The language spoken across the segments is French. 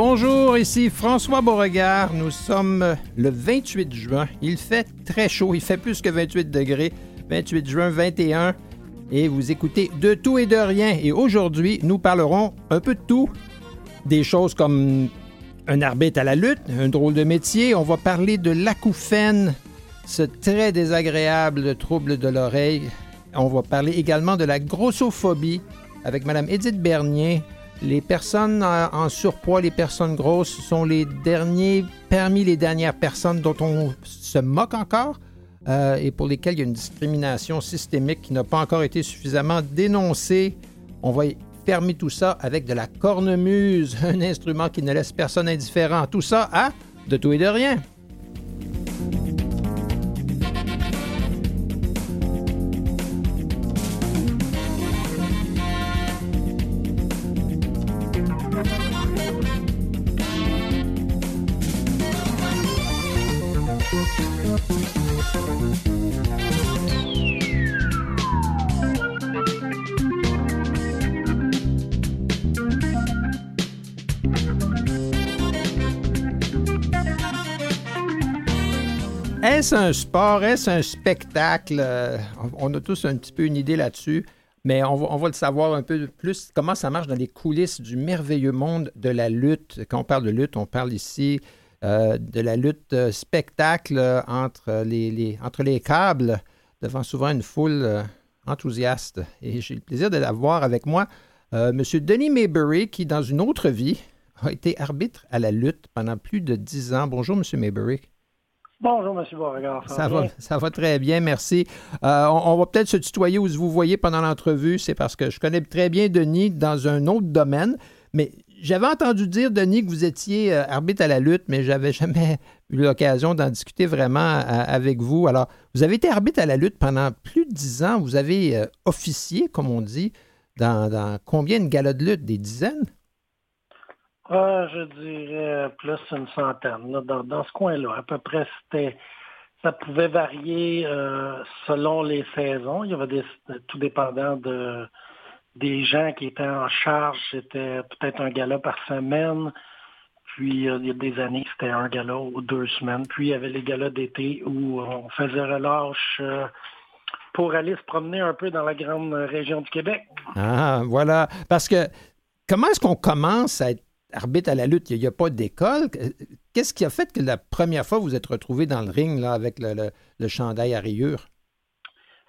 Bonjour, ici François Beauregard. Nous sommes le 28 juin. Il fait très chaud, il fait plus que 28 degrés. 28 juin 21. Et vous écoutez De tout et de rien. Et aujourd'hui, nous parlerons un peu de tout. Des choses comme un arbitre à la lutte, un drôle de métier. On va parler de l'acouphène, ce très désagréable trouble de l'oreille. On va parler également de la grossophobie avec Mme Edith Bernier, les personnes en surpoids, les personnes grosses sont les derniers, parmi les dernières personnes dont on se moque encore euh, et pour lesquelles il y a une discrimination systémique qui n'a pas encore été suffisamment dénoncée. On va fermer tout ça avec de la cornemuse, un instrument qui ne laisse personne indifférent. Tout ça à de tout et de rien. Est-ce un sport? Est-ce un spectacle? Euh, on a tous un petit peu une idée là-dessus, mais on va, le savoir un peu plus comment ça marche dans les coulisses du merveilleux monde de la lutte? Quand on parle de lutte, on parle ici euh, de la lutte euh, spectacle entre les, câbles, devant souvent une foule enthousiaste. Et j'ai le plaisir de l'avoir avec moi M. Denis Maybury, qui, dans une autre vie, a été arbitre à la lutte pendant plus de dix ans. Bonjour, M. Maybury. Bonjour, M. Beauregard. Ça, va, ça va très bien, merci. Euh, on, va peut-être se tutoyer ou se vous voyez pendant l'entrevue. C'est parce que je connais très bien Denis dans un autre domaine. Mais j'avais entendu dire, Denis, que vous étiez euh, arbitre à la lutte, mais j'avais jamais eu l'occasion d'en discuter vraiment euh, avec vous. Alors, vous avez été arbitre à la lutte pendant plus de dix ans. Vous avez officié, comme on dit, dans, dans combien de galas de lutte? Des dizaines? Ah, je dirais plus une centaine. dans, ce coin-là, à peu près, c'était ça pouvait varier euh, selon les saisons. Il y avait des, tout dépendant de des gens qui étaient en charge. C'était peut-être un gala par semaine. Puis euh, il y a des années, c'était un gala ou deux semaines. Puis il y avait les galas d'été où on faisait relâche euh, pour aller se promener un peu dans la grande région du Québec. Ah, voilà. Parce que comment est-ce qu'on commence à être arbitre à la lutte, il n'y a, pas d'école. Qu'est-ce qui a fait que la première fois vous êtes retrouvé dans le ring là, avec le, le, chandail à rayures?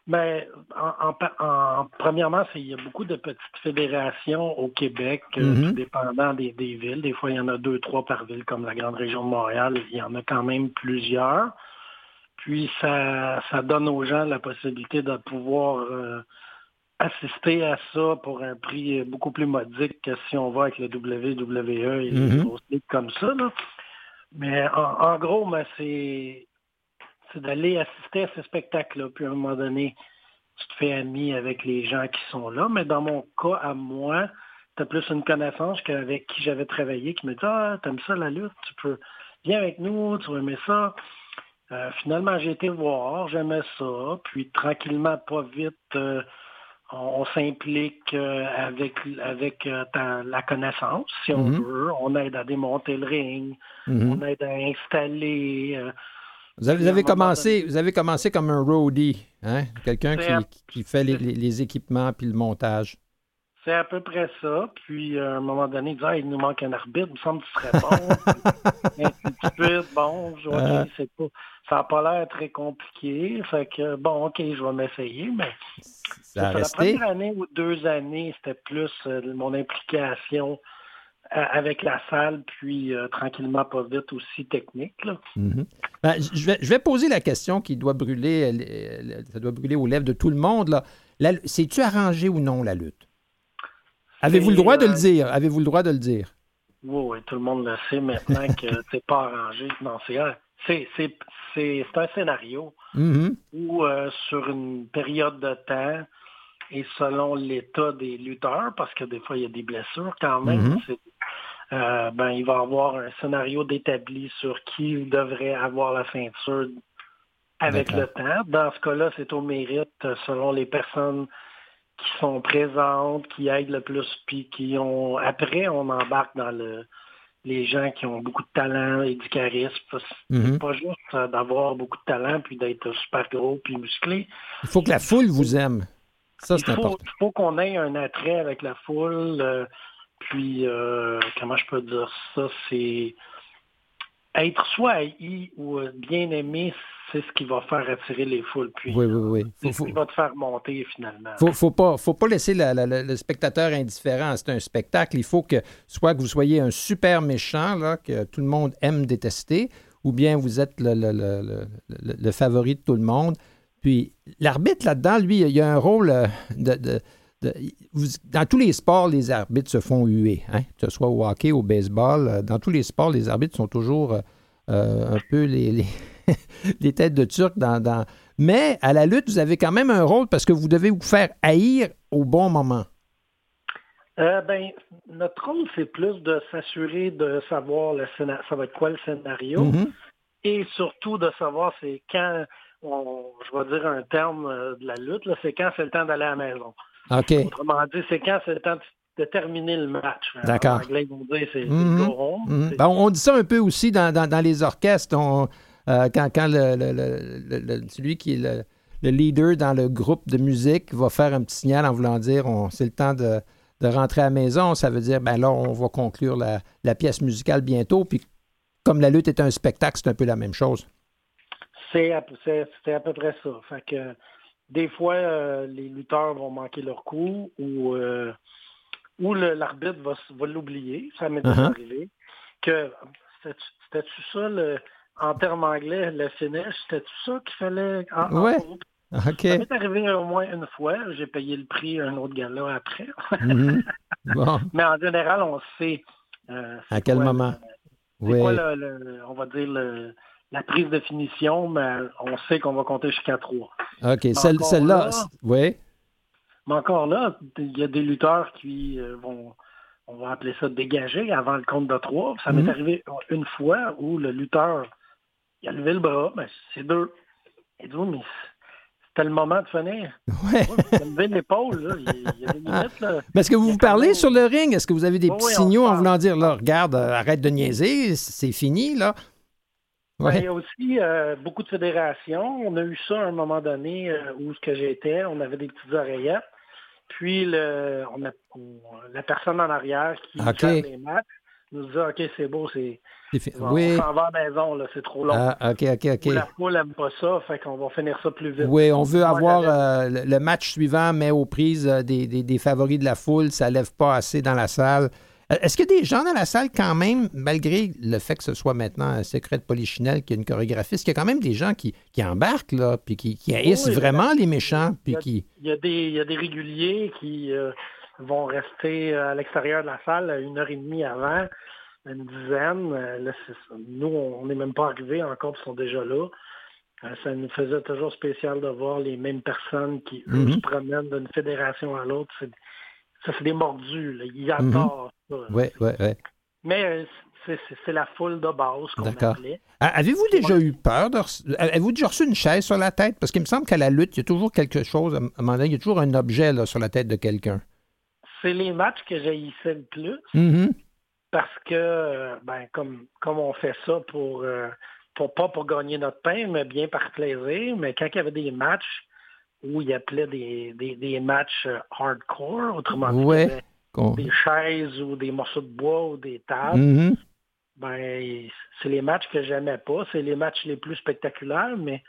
Bien, en, premièrement, il y a beaucoup de petites fédérations au Québec, euh, mm-hmm. dépendant des, villes. Des fois, il y en a deux, trois par ville, comme la grande région de Montréal. Il y en a quand même plusieurs. Puis, ça, ça donne aux gens la possibilité de pouvoir euh, assister à ça pour un prix beaucoup plus modique que si on va avec le WWE et les autres mhm. comme ça. Mais en, gros, c'est d'aller assister à ce spectacle-là. Puis à un moment donné, tu te fais ami avec les gens qui sont là. Mais dans mon cas, à moi, tu as plus une connaissance qu'avec qui j'avais travaillé qui me dit Ah, t'aimes ça la lutte, tu peux viens avec nous, tu vas aimer ça. Euh, finalement, j'ai été voir, j'aimais ça. Puis tranquillement, pas vite. Euh, on, s'implique euh, avec, avec euh, la connaissance, si on mhm. veut. On aide à démonter le ring, mhm. on aide à installer. Euh, vous avez, commencé, vous avez commencé comme un roadie, hein? quelqu'un qui, fait les, équipements puis le montage. C'est à peu près ça. Puis, à un moment donné, il ah, il nous manque un arbitre, il me semble que tu serais bon. et bon, je vois c'est pas ça n'a pas l'air très compliqué. Fait que, bon, OK, je vais m'essayer, mais ça la première année ou deux années, c'était plus euh, mon implication euh, avec la salle, puis euh, tranquillement, pas vite, aussi technique. Mm-hmm. Ben, je, vais, poser la question qui doit brûler, ça doit brûler aux lèvres de tout le monde. C'est-tu arrangé ou non, la lutte? Avez-vous le droit de le dire? Avez-vous le droit de le dire? Oui, oui, tout le monde le sait maintenant que c'est pas arrangé. Non, c'est c'est un scénario mm-hmm. où, euh, sur une période de temps, et selon l'état des lutteurs, parce que des fois, il y a des blessures quand même, mm-hmm. euh, ben, il va y avoir un scénario d'établi sur qui devrait avoir la ceinture avec le temps. Dans ce cas-là, c'est au mérite selon les personnes qui sont présentes, qui aident le plus, puis qui ont... Après, on embarque dans le les gens qui ont beaucoup de talent et du charisme. C'est mm-hmm. pas juste d'avoir beaucoup de talent puis d'être super gros puis musclé. Il faut que la foule vous aime. Ça, c'est important. Il faut qu'on ait un attrait avec la foule. Euh, puis, euh, comment je peux dire ça? C'est être soit haï ou bien aimé, c'est ce qui va faire attirer les foules. Puis, oui, oui, oui. C'est ce qui va te faire monter finalement. Faut, faut pas, faut pas laisser le spectateur indifférent. C'est un spectacle. Il faut que soit que vous soyez un super méchant là, que tout le monde aime détester, ou bien vous êtes le, favori de tout le monde. Puis l'arbitre là-dedans, lui, il a un rôle euh, de, dans tous les sports, les arbitres se font huer, hein? que ce soit au hockey, au baseball. Euh, dans tous les sports, les arbitres sont toujours euh, un peu les, les têtes de Turc dans, Mais à la lutte, vous avez quand même un rôle parce que vous devez vous faire haïr au bon moment. Euh, ben, notre rôle, c'est plus de s'assurer de savoir le ça va être quoi le scénario mm-hmm. et surtout de savoir c'est quand, je vais dire un terme euh, de la lutte, c'est quand c'est le temps d'aller à la maison. OK. Autrement dit, c'est quand c'est le temps de, terminer le match. D'accord. En anglais, ils dire c'est mm-hmm. mm-hmm. on dit ça un peu aussi dans, les orchestres. Euh, quand, celui qui est le, leader dans le groupe de musique va faire un petit signal en voulant dire c'est le temps de, rentrer à la maison, ça veut dire ben là, on va conclure la, pièce musicale bientôt. Puis comme la lutte est un spectacle, c'est un peu la même chose. C'est à, peu près ça. Fait que des fois, euh, les lutteurs vont manquer leur coup ou, euh, ou l'arbitre va, l'oublier. Ça m'est uh-huh. arrivé. Que c'était-tu ça le en termes anglais, le finish, c'était tout ça qu'il fallait Oui. OK. Ça m'est arrivé au moins une fois. J'ai payé le prix à un autre gars-là après. Mhm. bon. Mais en général, on sait. Euh, à quel moment? C'est quoi, le, on va dire, la prise de finition, mais on sait qu'on va compter jusqu'à trois. OK. Celle-là, oui. Mais encore là, il y a des lutteurs qui euh, vont on va appeler ça dégager avant le compte de trois. Ça m'est mhm. arrivé une fois où le lutteur il a levé le bras, mais c'est deux. Il dit, mais c'était le moment de finir. Ouais. il a levé l'épaule, là. Il, y a des limites, là. Mais est-ce que vous vous parlez sur le ring? Est-ce que vous avez des petits signaux en voulant dire, là, regarde, euh, arrête de niaiser, c'est fini, là? Ben, il y a aussi euh, beaucoup de fédérations. On a eu ça à un moment donné euh, où ce que j'étais, on avait des petites oreillettes. Puis le, on a, la personne en arrière qui fait les matchs nous dit OK, c'est beau, c'est. Oui. On s'en va à la maison, là, c'est trop long. Ah, OK, OK, OK. la foule n'aime pas ça, fait qu'on va finir ça plus vite. Oui, on veut avoir euh, le match suivant, mais aux prises euh, des, des, favoris de la foule, ça ne lève pas assez dans la salle. Euh, est-ce qu'il y a des gens dans la salle quand même, malgré le fait que ce soit maintenant un secret de Polichinelle qui est une chorégraphiste, qu'il y a quand même des gens qui, qui embarquent, là, puis qui, qui haïssent vraiment les méchants, puis qui... Il y, a des, il y a des réguliers qui vont rester à l'extérieur de la salle une heure et demie avant, une dizaine. Euh, nous, on n'est même pas arrivés encore, ils sont déjà là. Euh, ça nous faisait toujours spécial de voir les mêmes personnes qui, mhm. se promènent d'une fédération à l'autre. Ça, c'est des mordus. Ils mhm. adorent ça. Oui, oui, oui. Mais euh, c'est la foule de base qu'on appelait. Avez-vous déjà eu peur? Avez-vous déjà reçu une chaise sur la tête? Parce qu'il me semble qu'à la lutte, il y a toujours quelque chose, à un moment donné, il y a toujours un objet là, sur la tête de quelqu'un c'est les matchs que j'haïssais le plus. Mm-hmm. Parce que, ben, comme, comme on fait ça pour, euh, pour, pas pour gagner notre pain, mais bien par plaisir, mais quand il y avait des matchs où il appelait des, des, des matchs euh, hardcore, autrement dit, des chaises ou des morceaux de bois ou des tables, mm-hmm. ben, c'est les matchs que j'aimais pas. C'est les matchs les plus spectaculaires, mais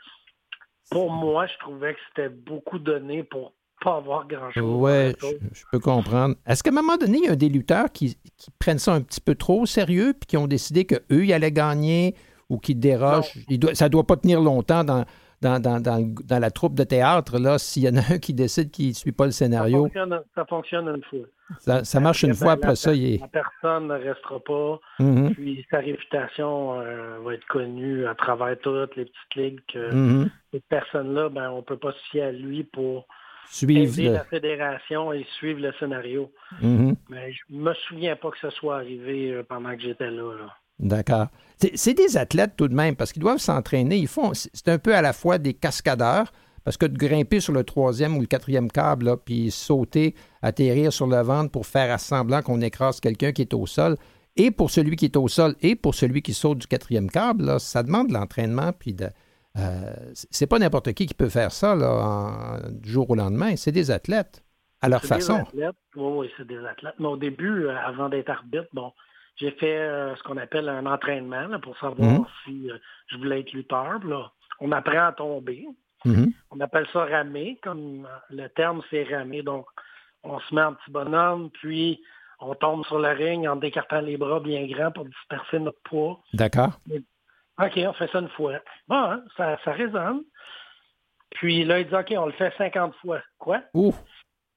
pour moi, je trouvais que c'était beaucoup donné pour pas avoir grand-chose. Oui, je, peux comprendre. Est-ce qu'à un moment donné, il y a des lutteurs qui, prennent ça un petit peu trop au sérieux puis qui ont décidé qu'eux, ils allaient gagner ou qui dérogent? ça ne doit pas tenir longtemps dans, dans, la troupe de théâtre, là, s'il y en a un qui décide qu'il ne suit pas le scénario. Ça fonctionne, une fois. Ça, marche une fois, après ça, il est... La personne ne restera pas, mm-hmm. puis sa réputation euh, va être connue à travers toutes les petites ligues que mm-hmm. cette personne-là, ben, on ne peut pas se fier à lui pour suivre la fédération et suivre le scénario. Mm-hmm. Mais je me souviens pas que ce soit arrivé euh, pendant que j'étais là. D'accord. C'est des athlètes tout de même, parce qu'ils doivent s'entraîner. Ils font, c'est un peu à la fois des cascadeurs, parce que de grimper sur le troisième ou le quatrième câble, là, puis sauter, atterrir sur le ventre pour faire à semblant qu'on écrase quelqu'un qui est au sol, et pour celui qui est au sol et pour celui qui saute du quatrième câble, ça demande de l'entraînement. Puis de, euh, c'est pas n'importe qui qui peut faire ça là, du jour au lendemain. C'est des athlètes à leur façon. Des athlètes. Oui, oui, c'est des athlètes. Mais au début, euh, avant d'être arbitre, bon, j'ai fait euh, ce qu'on appelle un entraînement pour savoir mhm. si je voulais être lutteur. Là. On apprend à tomber. Mhm. On appelle ça ramer, comme le terme c'est ramer. Donc, on se met en petit bonhomme, puis on tombe sur le ring en décartant les bras bien grands pour disperser notre poids. D'accord. OK, on fait ça une fois. Bon, hein, ça, ça résonne. Puis là, il dit, OK, on le fait 50 fois. Quoi? Ouh!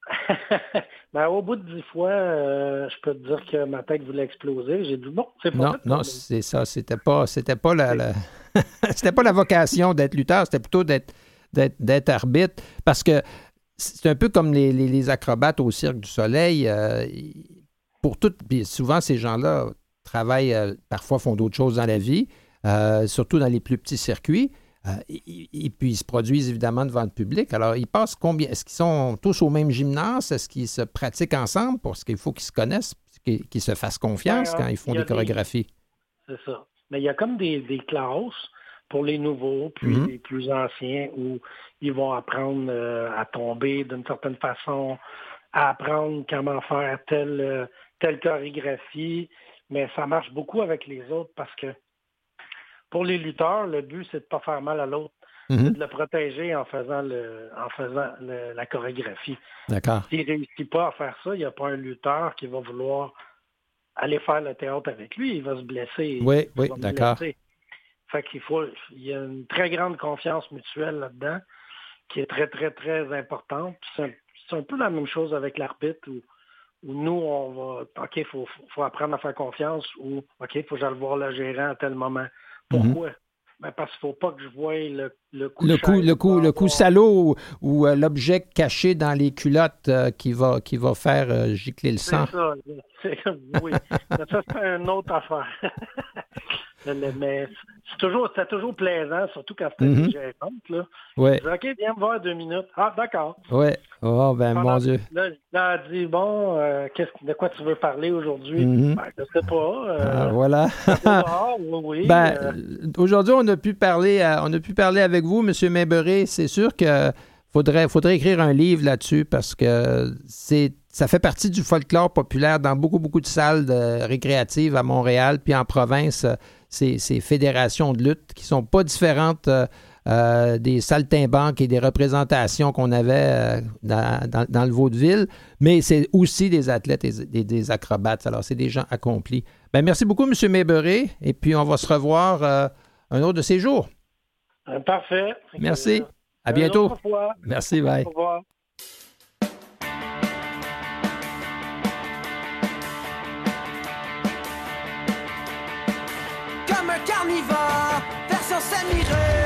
ben, au bout de 10 fois, euh, je peux te dire que ma tête voulait exploser. J'ai dit, bon, c'est pas Non, non, c'est ça. C'était pas, c'était pas la, c'était pas la vocation d'être lutteur, c'était plutôt d'être, d'être, arbitre. Parce que c'est un peu comme les, acrobates au Cirque du Soleil. Euh, pour toutes, souvent, ces gens-là travaillent, euh, parfois font d'autres choses dans la vie, euh, surtout dans les plus petits circuits. et, puis, ils se produisent évidemment devant le public. Alors, ils passent combien? Est-ce qu'ils sont tous au même gymnase? Est-ce qu'ils se pratiquent ensemble? Parce qu'il faut qu'ils se connaissent, qu'ils se fassent confiance quand ils font des chorégraphies. C'est ça. Mais il y a comme des, des classes pour les nouveaux, puis mhm. les plus anciens, où ils vont apprendre euh, à tomber d'une certaine façon, à apprendre comment faire telle, euh, telle chorégraphie. Mais ça marche beaucoup avec les autres parce que pour les lutteurs, le but, c'est de ne pas faire mal à l'autre. Mhm. de le protéger en faisant le en faisant la chorégraphie. D'accord. S'il ne réussit pas à faire ça, il n'y a pas un lutteur qui va vouloir aller faire le théâtre avec lui. Il va se blesser. Oui, oui, d'accord. Fait qu'il faut, il y a une très grande confiance mutuelle là-dedans qui est très, très, très importante. C'est un, peu la même chose avec l'arbitre où, nous, on va, OK, il faut, apprendre à faire confiance ou, OK, il faut que j'aille voir le gérant à tel moment. Mhm. Pourquoi? Ben parce qu'il ne faut pas que je voie le, le coup le coup, le coup, le coup salaud ou, euh, l'objet caché dans les culottes euh, qui, va, qui va faire euh, gicler le sang. C'est ça, oui. ça, c'est une autre affaire. Mais c'est toujours, c'était toujours plaisant, surtout quand c'était mm -hmm. là. Ouais. OK, viens me voir deux minutes. Ah, d'accord. Oui. Oh, ben, mon Dieu. Là, il a dit, bon, euh, de quoi tu veux parler aujourd'hui? Mhm. Ben, je ne sais pas. Euh, ah, voilà. oui, oui, ben, euh. Aujourd'hui, on a pu parler, on a pu parler avec vous, M. Maybury. C'est sûr que faudrait, faudrait écrire un livre là-dessus parce que c'est ça fait partie du folklore populaire dans beaucoup, beaucoup de salles récréatives à Montréal, puis en province ces, fédérations de lutte qui sont pas différentes euh, euh, des saltimbanques et des représentations qu'on avait euh, dans, le vaudeville, mais c'est aussi des athlètes et des, acrobates. Alors, c'est des gens accomplis. Ben, merci beaucoup, M. Mayberry, et puis on va se revoir un autre de ces jours. Parfait. Merci. À bientôt. Merci, bye. Au revoir. on y va, personne s'admirait.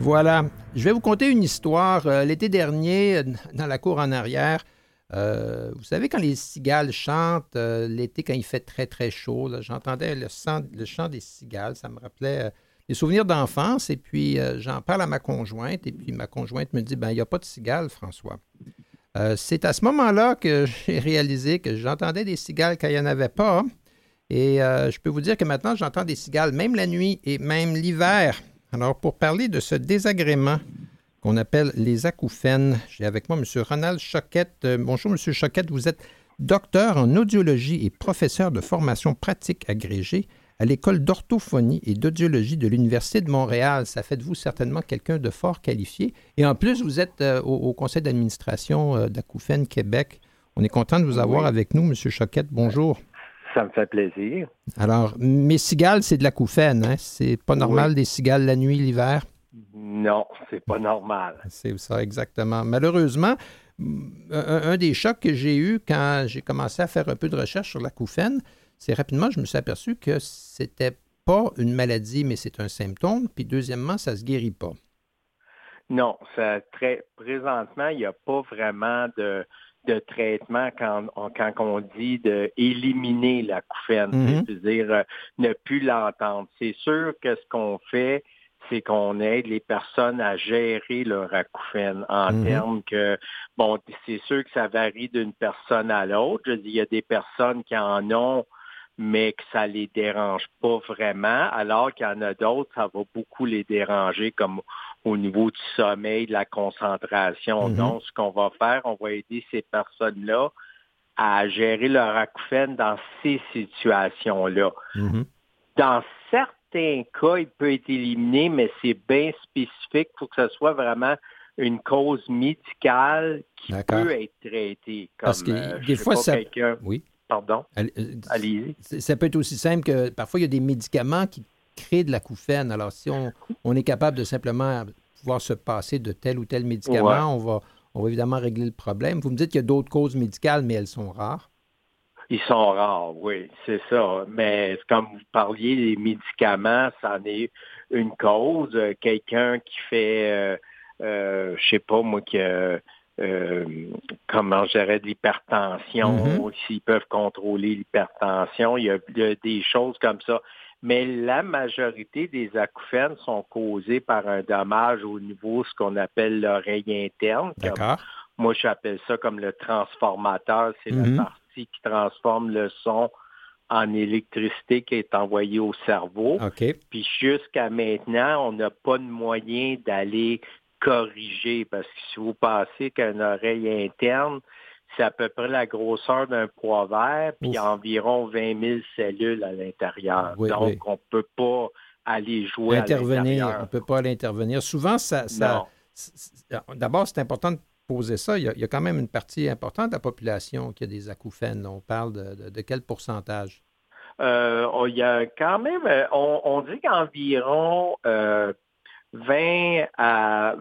Voilà. Je vais vous conter une histoire. Euh, l'été dernier, dans la cour en arrière, euh, vous savez, quand les cigales chantent, euh, l'été, quand il fait très, très chaud, j'entendais le, chant des cigales. Ça me rappelait des souvenirs d'enfance. Et puis, j'en parle à ma conjointe. Et puis, ma conjointe me dit ben, il n'y a pas de cigales, François. C'est à ce moment-là que j'ai réalisé que j'entendais des cigales quand il n'y en avait pas. Et je peux vous dire que maintenant, j'entends des cigales, même la nuit et même l'hiver. Alors, pour parler de ce désagrément qu'on appelle les acouphènes, j'ai avec moi M. Ronald Choquette. Euh, bonjour, M. Choquette. Vous êtes docteur en audiologie et professeur de formation pratique agrégée à l'École d'orthophonie et d'audiologie de l'Université de Montréal. Ça fait de vous certainement quelqu'un de fort qualifié. Et en plus, vous êtes euh, au, conseil d'administration euh, d'Acouphènes Québec. On est content de vous avoir avec nous, M. Choquette. Bonjour. Ça me fait plaisir. Alors, mes cigales, c'est de la couffaine, hein? C'est pas normal des cigales la nuit, l'hiver? Non, c'est pas normal. C'est ça, exactement. Malheureusement, un, des chocs que j'ai eu quand j'ai commencé à faire un peu de recherche sur la couffaine, c'est rapidement, je me suis aperçu que c'était pas une maladie, mais c'est un symptôme. Puis deuxièmement, ça se guérit pas. Non, ça, très, présentement, il n'y a pas vraiment de, de traitement quand on, quand on dit d'éliminer la couffaine, mhm. c'est-à-dire euh, ne plus l'entendre. C'est sûr que ce qu'on fait, c'est qu'on aide les personnes à gérer leur acouphène en mhm. termes que, bon, c'est sûr que ça varie d'une personne à l'autre. Je dis, il y a des personnes qui en ont, mais que ça les dérange pas vraiment, alors qu'il y en a d'autres, ça va beaucoup les déranger, comme au niveau du sommeil, de la concentration. Mm-hmm. Donc, ce qu'on va faire, on va aider ces personnes-là à gérer leur acouphène dans ces situations-là. Mm-hmm. Dans certains cas, il peut être éliminé, mais c'est bien spécifique. Faut que ce soit vraiment une cause médicale qui peut être traitée. Comme, Parce que euh, des fois, ça... Oui. Pardon? Euh. Ça peut être aussi simple que parfois, il y a des médicaments qui créer de la l'acouphène. Alors, si on, est capable de simplement pouvoir se passer de tel ou tel médicament, on, va, on va évidemment régler le problème. Vous me dites qu'il y a d'autres causes médicales, mais elles sont rares. Ils sont rares, oui, c'est ça. Mais comme vous parliez, les médicaments, ça en est une cause. Quelqu'un qui fait, euh, euh, je sais pas moi, qui euh, comment gérer de l'hypertension, mm-hmm. s'ils peuvent contrôler l'hypertension, il y, a, des choses comme ça mais la majorité des acouphènes sont causées par un dommage au niveau ce qu'on appelle l'oreille interne. Moi, j'appelle ça comme le transformateur. C'est la mm-hmm. partie qui transforme le son en électricité qui est envoyée au cerveau. Puis jusqu'à maintenant, on n'a pas de moyen d'aller corriger parce que si vous passez qu'une oreille interne, c'est à peu près la grosseur d'un poids vert, puis il y a environ 20 000 cellules à l'intérieur. Donc, on ne peut pas aller jouer intervenir, On ne peut pas aller intervenir. Souvent, ça, d'abord, c'est important de poser ça. Il y, a, quand même une partie importante de la population qui a des acouphènes. On parle de, quel pourcentage? Euh, il y a quand même, euh, on, dit qu'environ euh, 20 à,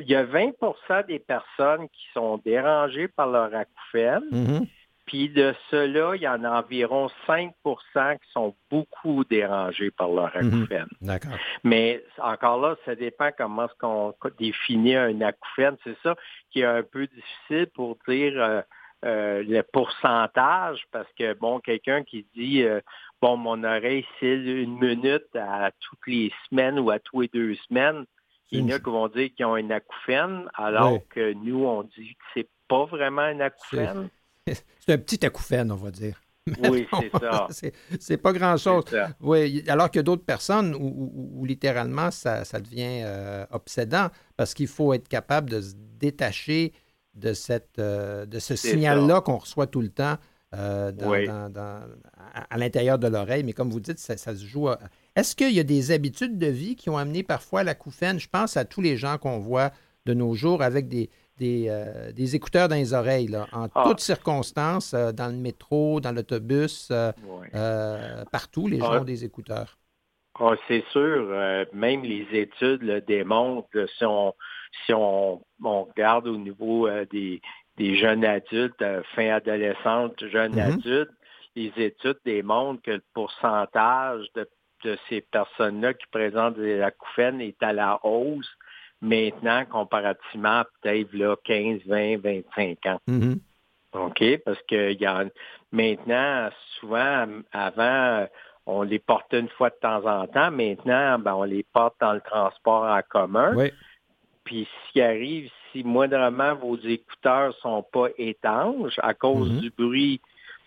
il y a 20% des personnes qui sont dérangées par leur acouphène. Mm-hmm. Puis de cela, il y en a environ 5% qui sont beaucoup dérangés par leur mm-hmm. acouphène. D'accord. Mais encore là, ça dépend comment est-ce qu'on définit un acouphène. C'est ça qui est un peu difficile pour dire euh, euh, le pourcentage, parce que, bon, quelqu'un qui dit, euh, bon, mon oreille c'est une minute à toutes les semaines ou à tous les deux semaines, il y en a qui vont dire qu'ils ont une acouphène, alors que nous, on dit que c'est pas vraiment une acouphène. C'est un petit acouphène, on va dire. oui, c'est ça. c'est pas grand-chose. Oui, alors que d'autres personnes où, littéralement ça, devient euh, obsédant parce qu'il faut être capable de se détacher de, cette, euh, de ce signal-là qu'on reçoit tout le temps euh, à, l'intérieur de l'oreille. Mais comme vous dites, ça, se joue. Est-ce qu'il y a des habitudes de vie qui ont amené parfois la couffaine? Je pense à tous les gens qu'on voit de nos jours avec des, des, euh, écouteurs dans les oreilles, là, en ah. toutes circonstances, dans le métro, dans l'autobus, partout, les gens ah. ont des écouteurs. Ah, c'est sûr, même les études le démontrent. Si on, si on, regarde au niveau des, jeunes adultes, fin adolescente, jeunes mm-hmm. adultes, les études démontrent que le pourcentage de, ces personnes-là qui présentent des acouphènes est à la hausse maintenant comparativement peut-être là 15, 20, 25 ans. Mm-hmm. OK? Parce que y a, maintenant, souvent, avant, on les portait une fois de temps en temps. Maintenant, ben, on les porte dans le transport en commun. Oui. Puis s'il arrive, si moindrement vos écouteurs sont pas étanches à cause mm-hmm. du bruit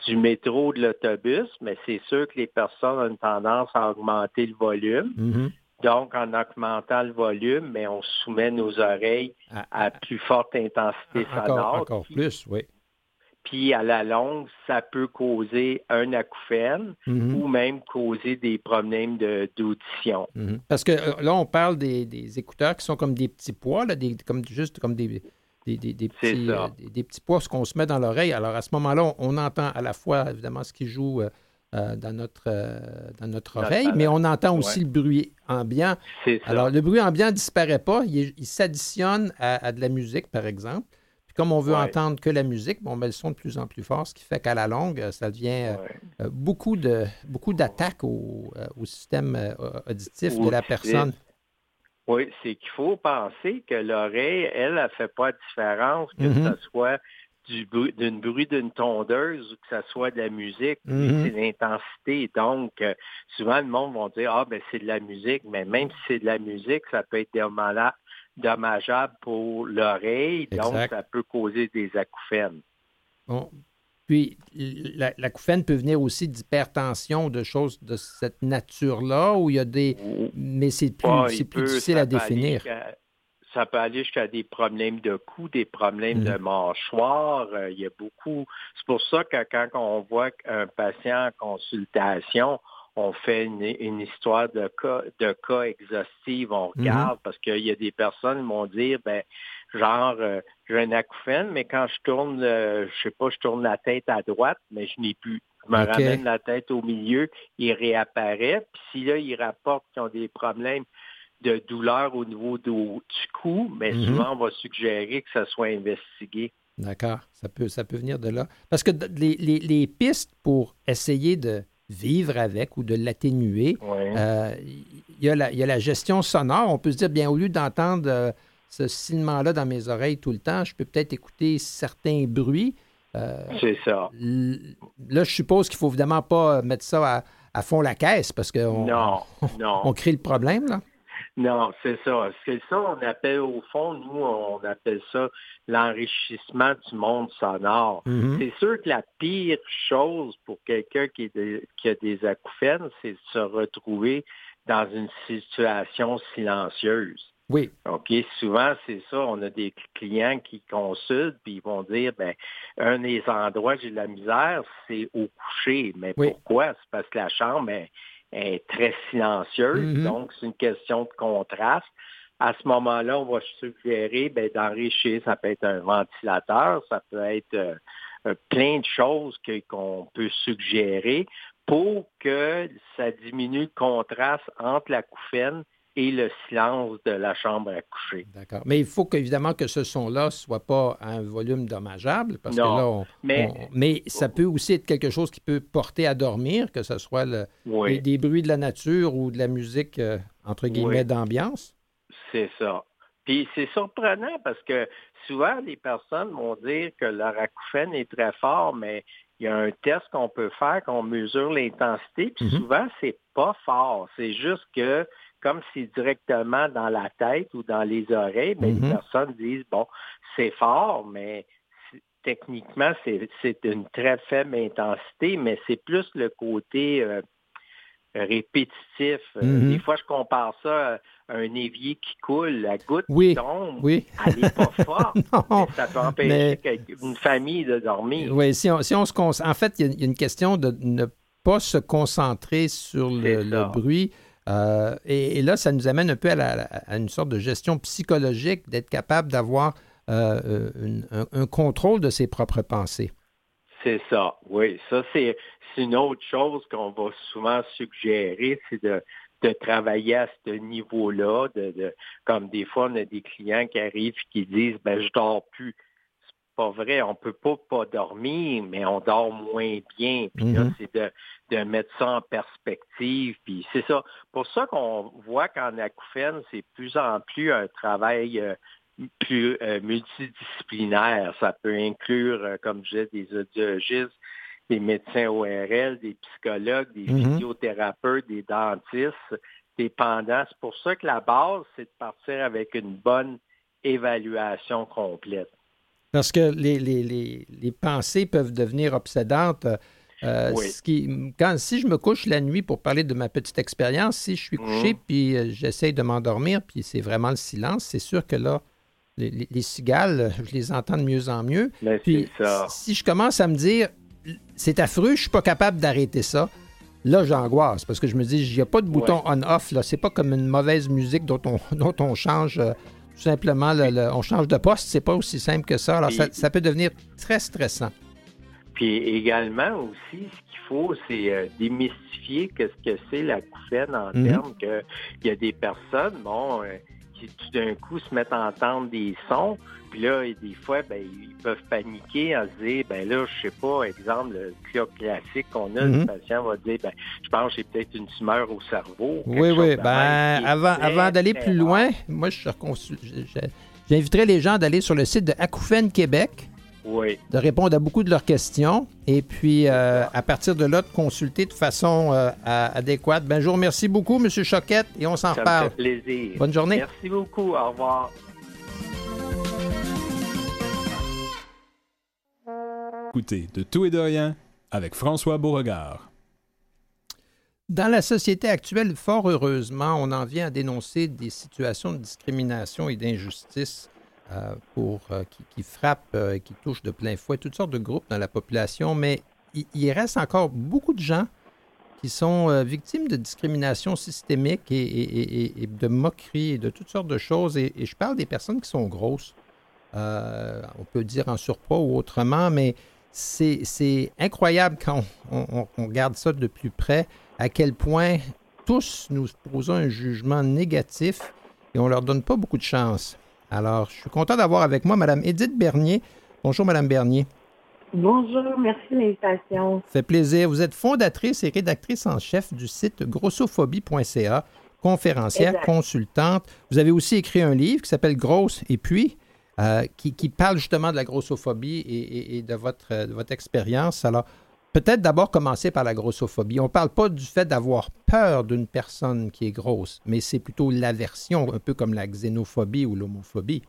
du métro, de l'autobus, mais c'est sûr que les personnes ont une tendance à augmenter le volume. Mm-hmm. Donc, en augmentant le volume, mais on soumet nos oreilles à, plus forte intensité sonore. Encore plus, oui. Puis à la longue, ça peut causer un acouphène mm-hmm. ou même causer des problèmes d'audition. Mm-hmm. Parce que euh, là, on parle des, écouteurs qui sont comme des petits poids, comme, juste comme des, des, petits, euh, des, petits poids qu'on se met dans l'oreille. Alors à ce moment-là, on, entend à la fois évidemment ce qui joue euh, dans notre, dans notre oreille, mais on entend aussi le bruit ambiant. Alors le bruit ambiant ne disparaît pas, il, s'additionne à, de la musique, par exemple. Comme on veut entendre que la musique, bon, met le son de plus en plus fort, ce qui fait qu'à la longue, euh, ça devient euh, euh, beaucoup de beaucoup d'attaques au, système auditif de la personne. Oui, c'est qu'il faut penser que l'oreille, elle, ne fait pas de différence que mm-hmm. ce soit du d'une bruit d'une tondeuse ou que ce soit de la musique, mm-hmm. c'est l'intensité. Donc, souvent, le monde va dire, ah, ben c'est de la musique, mais même si c'est de la musique, ça peut être des dommageable pour l'oreille, donc ça peut causer des acouphènes. Bon. Puis, l'acouphène peut venir aussi d'hypertension, de choses de cette nature-là, où il y a des... Mais c'est plus, plus difficile à définir. Ça peut aller jusqu'à des problèmes de cou, des problèmes de mm. mâchoire. Euh, il y a beaucoup... C'est pour ça que quand on voit un patient en consultation, on fait une, histoire de cas, de cas exhaustive, on mhm. regarde, parce qu'il y a des personnes qui vont dire, ben, genre, euh, j'ai un acouphène, mais quand je tourne, euh, je sais pas, je tourne la tête à droite, mais je n'ai plus. Je me ramène la tête au milieu, il réapparaît. Puis si là, ils rapportent qu'ils ont des problèmes de douleur au niveau du, cou, mais mhm. souvent, on va suggérer que ça soit investigué. D'accord, ça peut, ça peut venir de là. Parce que les pistes pour essayer de vivre avec ou de l'atténuer. Euh, il, y a la, gestion sonore. On peut se dire, bien, au lieu d'entendre euh, ce cinement-là dans mes oreilles tout le temps, je peux peut-être écouter certains bruits. Euh, C'est ça. Là, je suppose qu'il ne faut évidemment pas mettre ça à, fond la caisse parce qu'on on crée le problème. Là. Non, c'est ça. C'est ça, on appelle, au fond, nous, on appelle ça l'enrichissement du monde sonore. Mm-hmm. C'est sûr que la pire chose pour quelqu'un qui, qui, a des acouphènes, c'est de se retrouver dans une situation silencieuse. Oui. OK, souvent, c'est ça. On a des clients qui consultent, puis ils vont dire, ben, un des endroits où j'ai de la misère, c'est au coucher. Mais pourquoi? C'est parce que la chambre est est très silencieuse, mm-hmm. donc c'est une question de contraste. À ce moment-là, on va suggérer ben, d'enrichir, ça peut être un ventilateur, ça peut être euh, euh, plein de choses qu'on peut suggérer pour que ça diminue le contraste entre la couffine et le silence de la chambre à coucher. D'accord. Mais il faut qu'évidemment que ce son-là ne soit pas à un volume dommageable, parce que là, mais, mais ça peut aussi être quelque chose qui peut porter à dormir, que ce soit le, des bruits de la nature ou de la musique, euh, entre guillemets, d'ambiance. C'est ça. Puis c'est surprenant parce que souvent, les personnes vont dire que leur acouphène est très fort, mais il y a un test qu'on peut faire, qu'on mesure l'intensité, puis mm-hmm. souvent, c'est pas fort. C'est juste que comme c'est directement dans la tête ou dans les oreilles, mais les mhm. personnes disent, bon, c'est fort, mais techniquement, c'est une très faible intensité, mais c'est plus le côté euh, répétitif. Euh, mhm. Des fois, je compare ça à un évier qui coule, la goutte qui tombe, elle n'est pas forte. ça peut empêcher une famille de dormir. Oui, si on, si on se En fait, il y, a une question de ne pas se concentrer sur le bruit euh, et, là, ça nous amène un peu à, une sorte de gestion psychologique, d'être capable d'avoir euh, euh, un, contrôle de ses propres pensées. C'est ça, oui. Ça, c'est une autre chose qu'on va souvent suggérer, c'est de, travailler à ce niveau-là. De, comme des fois, on a des clients qui arrivent et qui disent ben je dors plus. Pas vrai, on peut pas pas dormir, mais on dort moins bien. Puis là, mm-hmm. c'est de, de mettre ça en perspective. Puis c'est ça. Pour ça qu'on voit qu'en acouphène, c'est plus en plus un travail euh, plus euh, multidisciplinaire. Ça peut inclure, euh, comme je disais, des audiologistes, des médecins ORL, des psychologues, des mm-hmm. physiothérapeutes, des dentistes, des pendants. C'est pour ça que la base, c'est de partir avec une bonne évaluation complète. Parce que les, les, les, les pensées peuvent devenir obsédantes. Euh, ce qui, quand, si je me couche la nuit pour parler de ma petite expérience, si je suis couché mm-hmm. puis euh, j'essaye de m'endormir, puis c'est vraiment le silence, c'est sûr que là, les, les, cigales, je les entends de mieux en mieux. Puis ça. si je commence à me dire, c'est affreux, je suis pas capable d'arrêter ça. Là, j'angoisse parce que je me dis, il n'y a pas de bouton on-off. là. C'est pas comme une mauvaise musique dont on, dont on change euh, tout simplement, on change de poste. C'est pas aussi simple que ça. Alors, ça, peut devenir très stressant. Puis également aussi, ce qu'il faut, c'est euh, démystifier qu'est-ce que c'est la couffaine en mhm. termes que il y a des personnes, bon, euh, qui tout d'un coup se mettent à entendre des sons, puis là, des fois, ben, ils peuvent paniquer en se disant, ben là, je sais pas, exemple, le cas classique qu'on a, le mhm. patient va dire, ben, je pense que j'ai peut-être une tumeur au cerveau. Oui, oui, ben, avant, avant d'aller plus loin, moi, je j'inviterais les gens d'aller sur le site de Acouphène Québec. Oui. De répondre à beaucoup de leurs questions et puis euh, à partir de là, de consulter de façon euh, adéquate. Ben, je vous remercie beaucoup, M. Choquette, et on s'en reparle. Ça fait plaisir. Bonne journée. Merci beaucoup. Au revoir. Écoutez de tout et de rien avec François Beauregard. Dans la société actuelle, fort heureusement, on en vient à dénoncer des situations de discrimination et d'injustice pour, euh, qui, frappent et euh, qui touchent de plein fouet toutes sortes de groupes dans la population, mais il, reste encore beaucoup de gens qui sont victimes de discrimination systémique et, de moqueries et de toutes sortes de choses. Et, je parle des personnes qui sont grosses. on peut dire en surpoids ou autrement, mais c'est incroyable quand on, regarde ça de plus près, à quel point tous nous posons un jugement négatif et on leur donne pas beaucoup de chance. Alors, je suis content d'avoir avec moi Mme Edith Bernier. Bonjour, Mme Bernier. Bonjour, merci de l'invitation. fait plaisir. Vous êtes fondatrice et rédactrice en chef du site grossophobie.ca, conférencière, consultante. Vous avez aussi écrit un livre qui s'appelle Grosse et puis, euh, qui, parle justement de la grossophobie et, de, votre, de votre expérience. Alors, peut-être d'abord commencer par la grossophobie. On ne parle pas du fait d'avoir peur d'une personne qui est grosse, mais c'est plutôt l'aversion, un peu comme la xénophobie ou l'homophobie.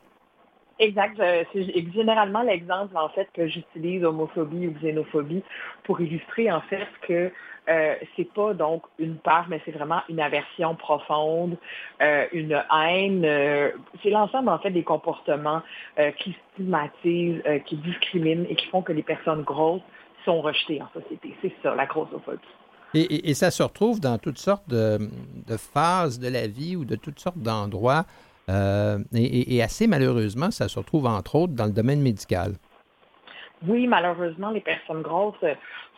Exact. C'est généralement l'exemple en fait que j'utilise homophobie ou xénophobie pour illustrer en fait que euh, c'est pas donc une peur, mais c'est vraiment une aversion profonde, euh, une haine. Euh, c'est l'ensemble en fait des comportements qui stigmatisent, qui discriminent et qui font que les personnes grosses sont rejetées en société. C'est ça, la grossophobie. Et, et, ça se retrouve dans toutes sortes de, de, phases de la vie ou de toutes sortes d'endroits. et, assez malheureusement, ça se retrouve entre autres dans le domaine médical. Oui, malheureusement, les personnes grosses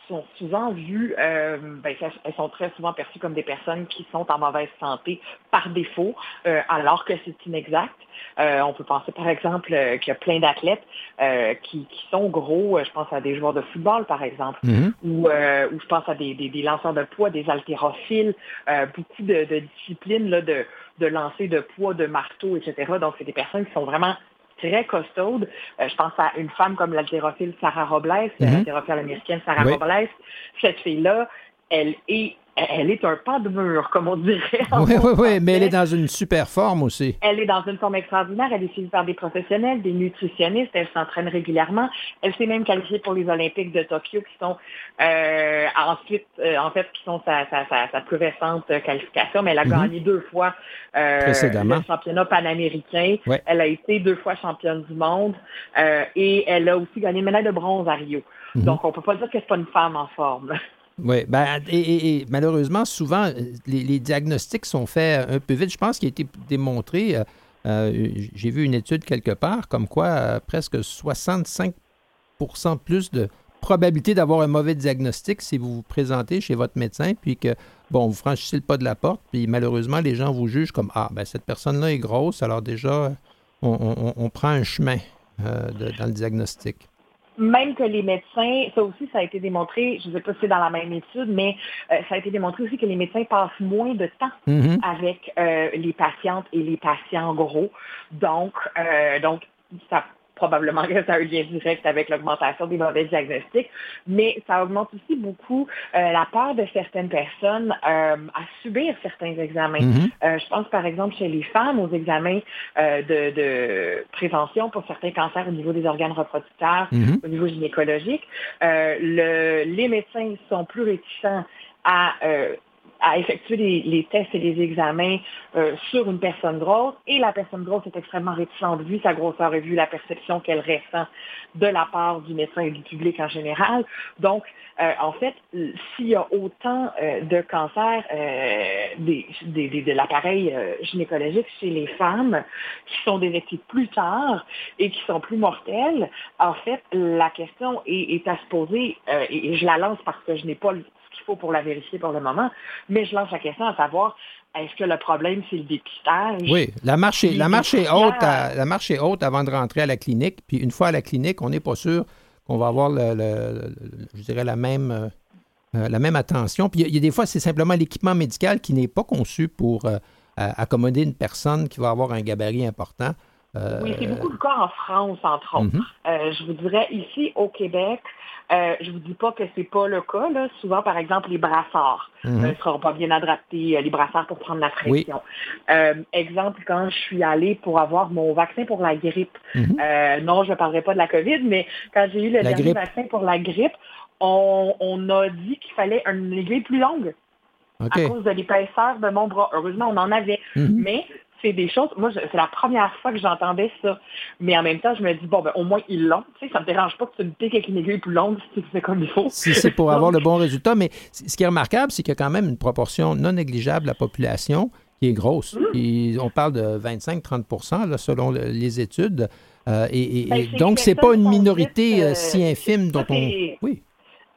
sont souvent vues, euh, ben, elles sont très souvent perçues comme des personnes qui sont en mauvaise santé par défaut, euh, alors que c'est inexact. Euh, on peut penser par exemple qu'il y a plein d'athlètes qui, sont gros, je pense à des joueurs de football par exemple, mm-hmm. ou, je pense à des, lanceurs de poids, des haltérophiles, beaucoup de, disciplines là, de, de lancer de poids, de marteau, etc. Donc c'est des personnes qui sont vraiment très costaude. Euh, je pense à une femme comme l'haltérophile Sarah Robles, mm l'haltérophile américaine Sarah Robles. Cette fille-là, elle est elle est un pas de mur, comme on dirait. Oui, oui, oui, mais elle est dans une super forme aussi. Elle est dans une forme extraordinaire. Elle est suivie par des professionnels, des nutritionnistes. Elle s'entraîne régulièrement. Elle s'est même qualifiée pour les Olympiques de Tokyo, qui sont euh, ensuite, euh, en fait, qui sont sa, sa, sa, plus récente qualification. Mais elle a mhm. gagné deux fois euh, le championnat panaméricain. Elle a été deux fois championne du monde et elle a aussi gagné une médaille de bronze à Rio. Mhm. Donc, on ne peut pas dire que c'est pas une femme en forme. Oui, ben, et, malheureusement, souvent, les, diagnostics sont faits un peu vite. Je pense qu'il a été démontré, euh, euh, j'ai vu une étude quelque part, comme quoi euh, presque 65% plus de probabilité d'avoir un mauvais diagnostic si vous vous présentez chez votre médecin, puis que, bon, vous franchissez le pas de la porte, puis malheureusement, les gens vous jugent comme Ah, ben cette personne-là est grosse, alors déjà, on, prend un chemin euh, dans le diagnostic même que les médecins, ça aussi, ça a été démontré, je ne sais pas si c'est dans la même étude, mais euh, ça a été démontré aussi que les médecins passent moins de temps mm-hmm. avec euh, les patientes et les patients gros. Donc, euh, donc ça probablement que ça a un lien direct avec l'augmentation des mauvais diagnostics, mais ça augmente aussi beaucoup euh, la peur de certaines personnes euh, à subir certains examens. Mm-hmm. Euh, je pense par exemple chez les femmes aux examens de, prévention pour certains cancers au niveau des organes reproducteurs, mm-hmm. au niveau gynécologique. les médecins sont plus réticents à à effectuer les, tests et les examens euh, sur une personne grosse et la personne grosse est extrêmement réticente vu sa grosseur et vu la perception qu'elle ressent de la part du médecin et du public en général. Donc, euh, en fait, s'il y a autant euh, de cancers des, de l'appareil gynécologique chez les femmes qui sont détectés plus tard et qui sont plus mortels, en fait, la question est, à se poser, et, et, je la lance parce que je n'ai pas faut pour la vérifier pour le moment. Mais je lance la question à savoir, est-ce que le problème, c'est le dépistage? Oui, la marche, est, la, marche est haute la marche est haute avant de rentrer à la clinique. Puis une fois à la clinique, on n'est pas sûr qu'on va avoir, le, je dirais, la même, euh, la même attention. Puis il y, a des fois, c'est simplement l'équipement médical qui n'est pas conçu pour euh, accommoder une personne qui va avoir un gabarit important. Euh, oui, c'est beaucoup le cas en France, entre autres. Mhm. je vous dirais, ici au Québec, euh, je vous dis pas que c'est pas le cas. Là. Souvent, par exemple, les brassards ne mhm. euh, seront pas bien adaptés, euh, les brassards pour prendre la pression. exemple, quand je suis allée pour avoir mon vaccin pour la grippe, mhm. non, je ne parlerai pas de la COVID, mais quand j'ai eu le dernier vaccin pour la grippe, on, a dit qu'il fallait une aiguille plus longue. à cause de l'épaisseur de mon bras. Heureusement, on en avait. Mhm. Mais c'est des choses, moi, c'est la première fois que j'entendais ça. Mais en même temps, je me dis, bon, ben, au moins, ils l'ont. Tu sais, ça me dérange pas que tu me piques avec une aiguille plus longue si c'est comme il faut. Si c'est pour avoir le bon résultat. Mais ce qui est remarquable, c'est qu'il y a quand même une proportion non négligeable de la population qui est grosse. Mmh. on parle de 25-30% selon les études. Euh, et, ben, donc, c'est pas une minorité euh, si infime dont on. Oui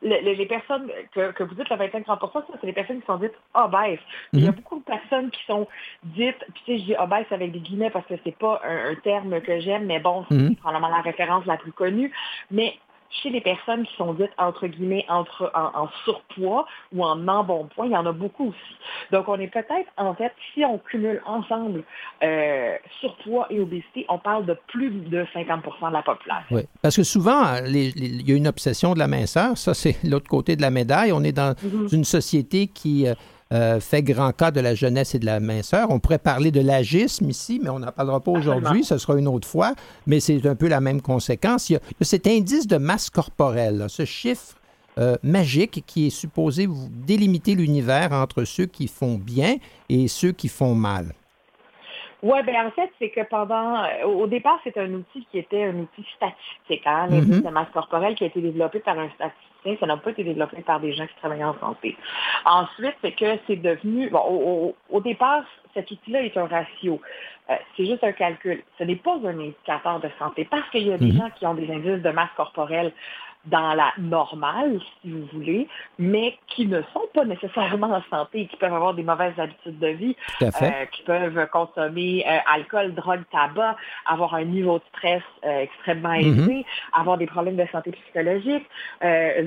les, personnes que, vous dites, le 25-30% c'est les personnes qui sont dites obèses. Il y a mhm. beaucoup de personnes qui sont dites, puis tu sais, je dis obèses avec des guillemets parce que c'est pas un, terme que j'aime, mais bon, c'est mhm. probablement la référence la plus connue. Mais chez les personnes qui sont dites, entre guillemets, entre, en, surpoids ou en embonpoint, il y en a beaucoup aussi. Donc, on est peut-être, en fait, si on cumule ensemble euh, surpoids et obésité, on parle de plus de 50% de la population. Oui, parce que souvent, il y a une obsession de la minceur. Ça, c'est l'autre côté de la médaille. On est dans mhm. une société qui... Euh, euh, fait grand cas de la jeunesse et de la minceur. On pourrait parler de l'agisme ici, mais on n'en parlera pas aujourd'hui, ce sera une autre fois, mais c'est un peu la même conséquence. Il y a, cet indice de masse corporelle, ce chiffre euh, magique qui est supposé délimiter l'univers entre ceux qui font bien et ceux qui font mal. Oui, bien en fait, c'est que pendant euh, au départ, c'est un outil qui était un outil statistique, hein, l'indice mm-hmm. de masse corporelle qui a été développé par un statisticien, ça n'a pas été développé par des gens qui travaillent en santé. Ensuite, c'est que c'est devenu bon, au, départ, cet outil-là est un ratio. Euh, c'est juste un calcul. Ce n'est pas un indicateur de santé parce qu'il y a des mm-hmm. gens qui ont des indices de masse corporelle dans la normale, si vous voulez, mais qui ne sont pas nécessairement en santé, qui peuvent avoir des mauvaises habitudes de vie, euh, qui peuvent consommer euh, alcool, drogue, tabac, avoir un niveau de stress euh, extrêmement mm-hmm. élevé, avoir des problèmes de santé psychologique,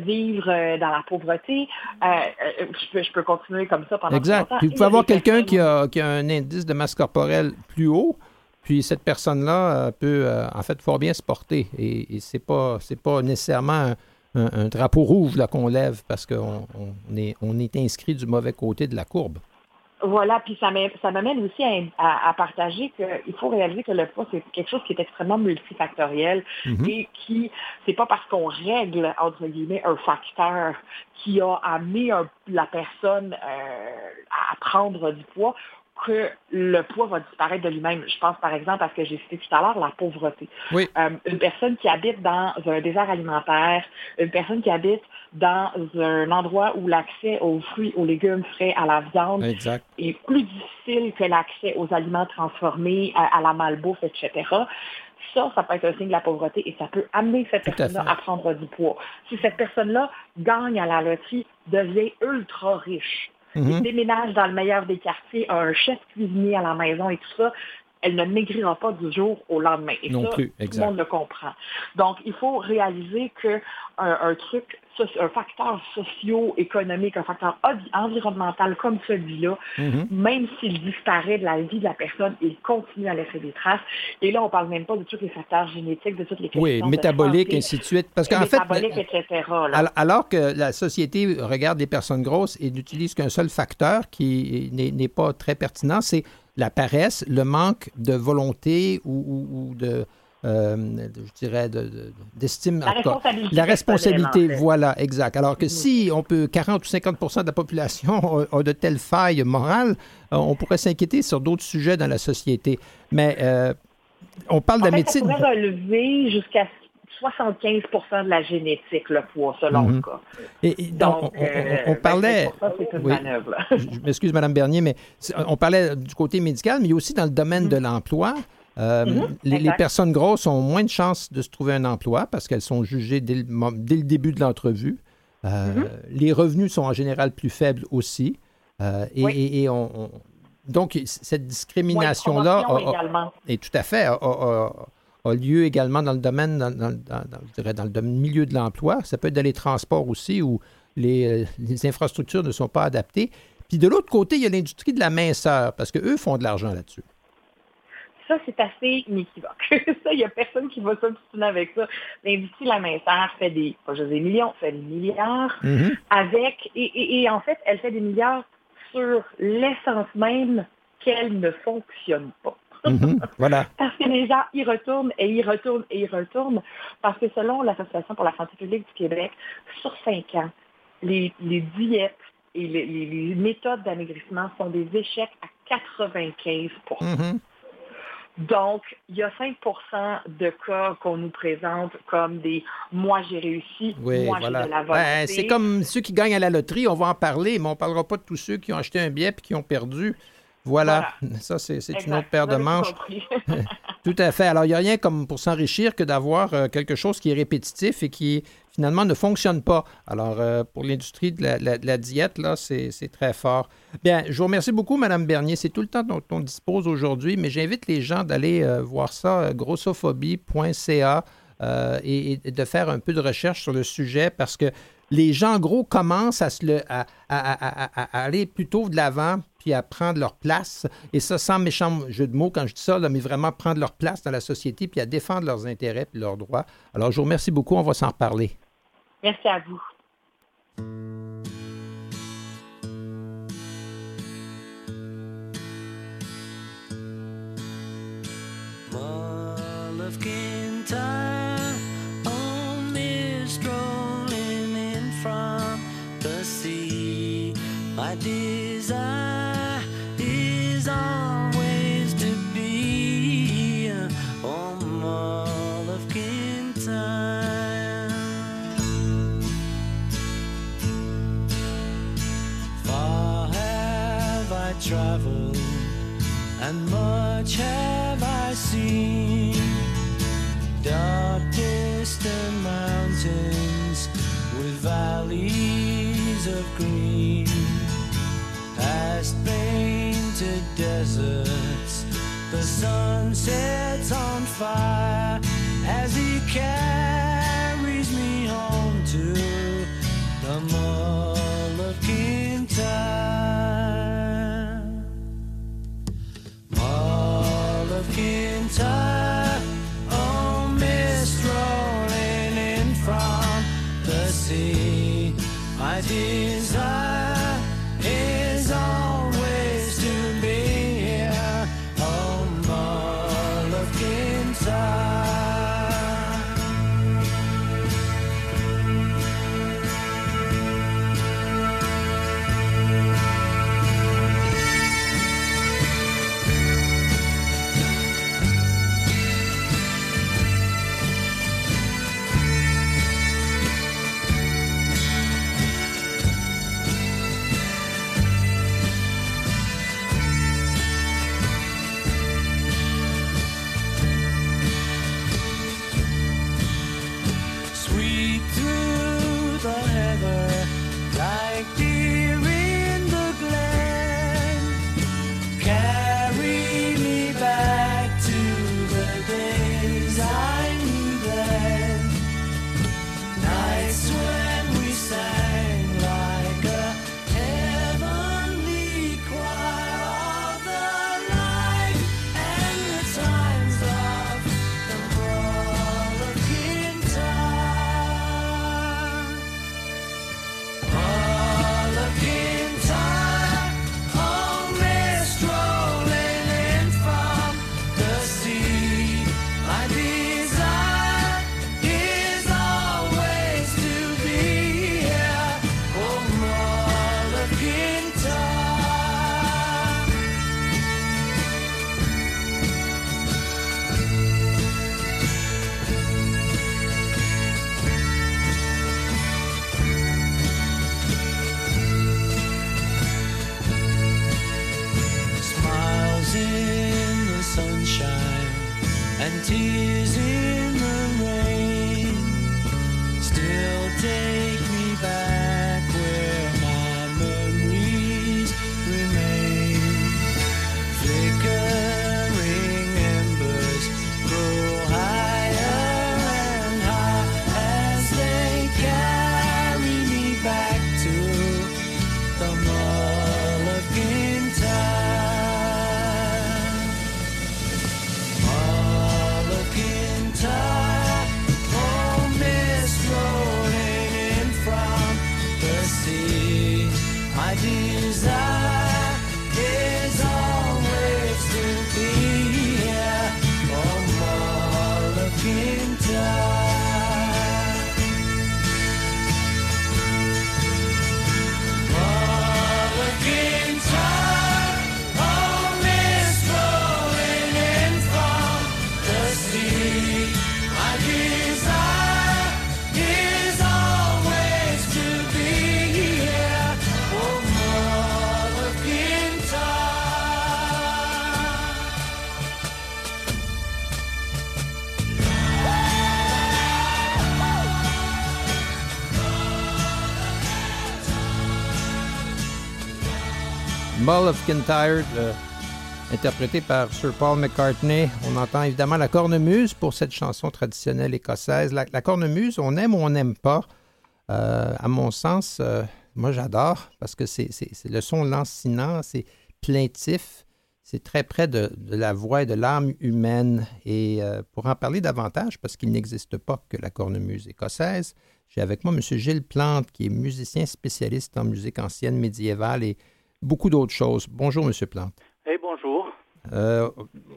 vivre dans la pauvreté. Je peux, je, peux, continuer comme ça pendant exact. longtemps. Puis vous pouvez avoir quelqu'un qui a, qui a un indice de masse corporelle plus haut, puis cette personne-là euh, peut, euh, en fait, fort bien se porter. Et, et c'est pas, c'est pas nécessairement un, drapeau rouge là, qu'on lève parce qu'on on est, on est inscrit du mauvais côté de la courbe. Voilà, puis ça m'amène aussi à, partager qu'il faut réaliser que le poids, c'est quelque chose qui est extrêmement multifactoriel mm-hmm. et qui, c'est pas parce qu'on règle, entre guillemets, un facteur qui a amené la personne euh, à prendre du poids que le poids va disparaître de lui-même. Je pense par exemple à ce que j'ai cité tout à l'heure, la pauvreté. Oui. Euh, une personne qui habite dans un désert alimentaire, une personne qui habite dans un endroit où l'accès aux fruits, aux légumes frais, à la viande est plus difficile que l'accès aux aliments transformés, à, la malbouffe, etc ça, ça peut être un signe de la pauvreté et ça peut amener cette personne-là à, prendre du poids. Si cette personne-là gagne à la loterie, devient ultra riche, mm déménage dans le meilleur des quartiers, a un chef cuisinier à la maison et tout ça, elle ne maigrira pas du jour au lendemain. Et non ça, plus, tout le monde le comprend. Donc, il faut réaliser que un, truc, un facteur socio-économique, un facteur environnemental comme celui-là, mm-hmm. même s'il disparaît de la vie de la personne, il continue à laisser des traces. Et là, on ne parle même pas de tous les facteurs génétiques, de toutes les questions. Oui, métaboliques, ainsi de suite. Parce qu'en fait, etc., alors que la société regarde les personnes grosses et n'utilise qu'un seul facteur qui n'est pas très pertinent, c'est la paresse, le manque de volonté ou, de, euh, je dirais, d'estime. la responsabilité. La responsabilité, voilà, exact. Alors que mm. si on peut, 40 ou 50% de la population a, de telles failles morales, euh, on pourrait s'inquiéter sur d'autres sujets dans la société. Mais euh, on parle de la médecine. Ça pourrait relever jusqu'à 75% de la génétique, le poids, selon mhm. le cas. Et, donc, on, parlait. je m'excuse, Mme Bernier, mais on parlait du côté médical, mais aussi dans le domaine de mhm. l'emploi. Euh, mhm, les, personnes grosses ont moins de chances de se trouver un emploi parce qu'elles sont jugées dès le, début de l'entrevue. Euh, les revenus sont en général plus faibles aussi. Euh, et, on, donc, cette discrimination-là est tout à fait a lieu également dans le domaine, dans, je dirais dans le milieu de l'emploi. Ça peut être dans les transports aussi où les, les, infrastructures ne sont pas adaptées. Puis de l'autre côté, il y a l'industrie de la minceur parce qu'eux font de l'argent là-dessus. Ça, c'est assez inéquivoque. ça, il n'y a personne qui va s'obstiner avec ça. L'industrie de la minceur fait des, pas juste des millions, fait des milliards mm-hmm. avec, et, et en fait, elle fait des milliards sur l'essence même qu'elle ne fonctionne pas. Mhm, voilà. Parce que les gens y retournent et y retournent et y retournent. Parce que selon l'Association pour la santé publique du Québec, sur cinq ans, les, diètes et les, méthodes d'amaigrissement sont des échecs à 95 mhm. Donc, il y a 5% de cas qu'on nous présente comme des moi j'ai réussi, moi j'ai de la ben, c'est comme ceux qui gagnent à la loterie, on va en parler, mais on ne parlera pas de tous ceux qui ont acheté un billet et qui ont perdu. Voilà. Ça, c'est une autre paire de manches. Tout à fait. Alors, il n'y a rien comme pour s'enrichir que d'avoir euh, quelque chose qui est répétitif et qui finalement ne fonctionne pas. Alors, euh, pour l'industrie de la, diète, là, c'est très fort. Bien, je vous remercie beaucoup, Mme Bernier. C'est tout le temps dont on dispose aujourd'hui, mais j'invite les gens d'aller euh, voir ça, grossophobie.ca, et, de faire un peu de recherche sur le sujet parce que les gens gros commencent à, se le, à, à aller plutôt de l'avant puis à prendre leur place. Et ça, sans méchant jeu de mots quand je dis ça, mais vraiment prendre leur place dans la société, puis à défendre leurs intérêts et leurs droits. Alors, je vous remercie beaucoup. On va s'en reparler. Merci à vous. And much have I seen. Dark distant mountains with valleys of green, past painted deserts. The sun sets on fire as he carries oh mist rolling in from the sea. I desire. Of Kintyre, euh, interprété par Sir Paul McCartney. On entend évidemment la cornemuse pour cette chanson traditionnelle écossaise. La, cornemuse, on aime ou on n'aime pas. Euh, à mon sens, euh, moi j'adore parce que c'est le son lancinant, c'est plaintif, c'est très près de, de la voix et de l'âme humaine. Et pour en parler davantage, parce qu'il n'existe pas que la cornemuse écossaise, j'ai avec moi M. Gilles Plante, qui est musicien spécialiste en musique ancienne médiévale et beaucoup d'autres choses. Bonjour, M. Plante. Eh bonjour. Euh,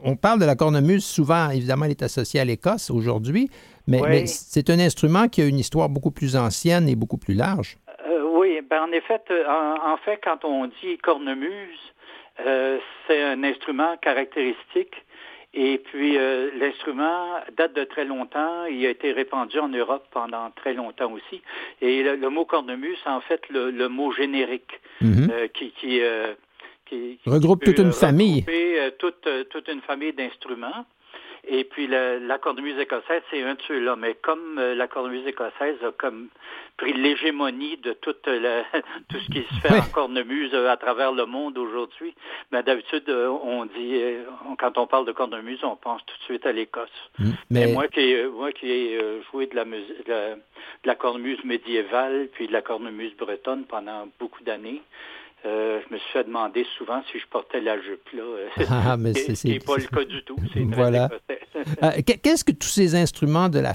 on parle de la cornemuse, souvent, évidemment, elle est associée à l'Écosse aujourd'hui, mais, Oui. mais c'est un instrument qui a une histoire beaucoup plus ancienne et beaucoup plus large. Euh, oui, ben en effet, euh, en, en fait, quand on dit cornemuse, euh, c'est un instrument caractéristique. Et puis, euh, l'instrument date de très longtemps. Il a été répandu en Europe pendant très longtemps aussi. Et le, le mot cornemuse, c'est en fait le, le mot générique Mhm. euh, qui, qui, euh, qui- qui Regroupe toute une famille. euh, toute, euh, toute une famille d'instruments. Et puis la, la cornemuse écossaise, c'est un de ceux-là. Mais comme euh, la cornemuse écossaise a comme pris l'hégémonie de toute la- tout ce qui se fait Oui. en cornemuse euh, à travers le monde aujourd'hui, ben, d'habitude, euh, on dit, on- quand on parle de cornemuse, on pense tout de suite à l'Écosse. Mhm. Mais Mais moi qui ai, moi qui ai joué de la, musique, de la, de la cornemuse médiévale puis de la cornemuse bretonne pendant beaucoup d'années, euh, je me suis fait demander souvent si je portais la jupe là. euh, Ah, mais ce c'est- qui n'est c'est- pas le cas du tout. Voilà. euh, qu'est- qu'est-ce que tous ces instruments de la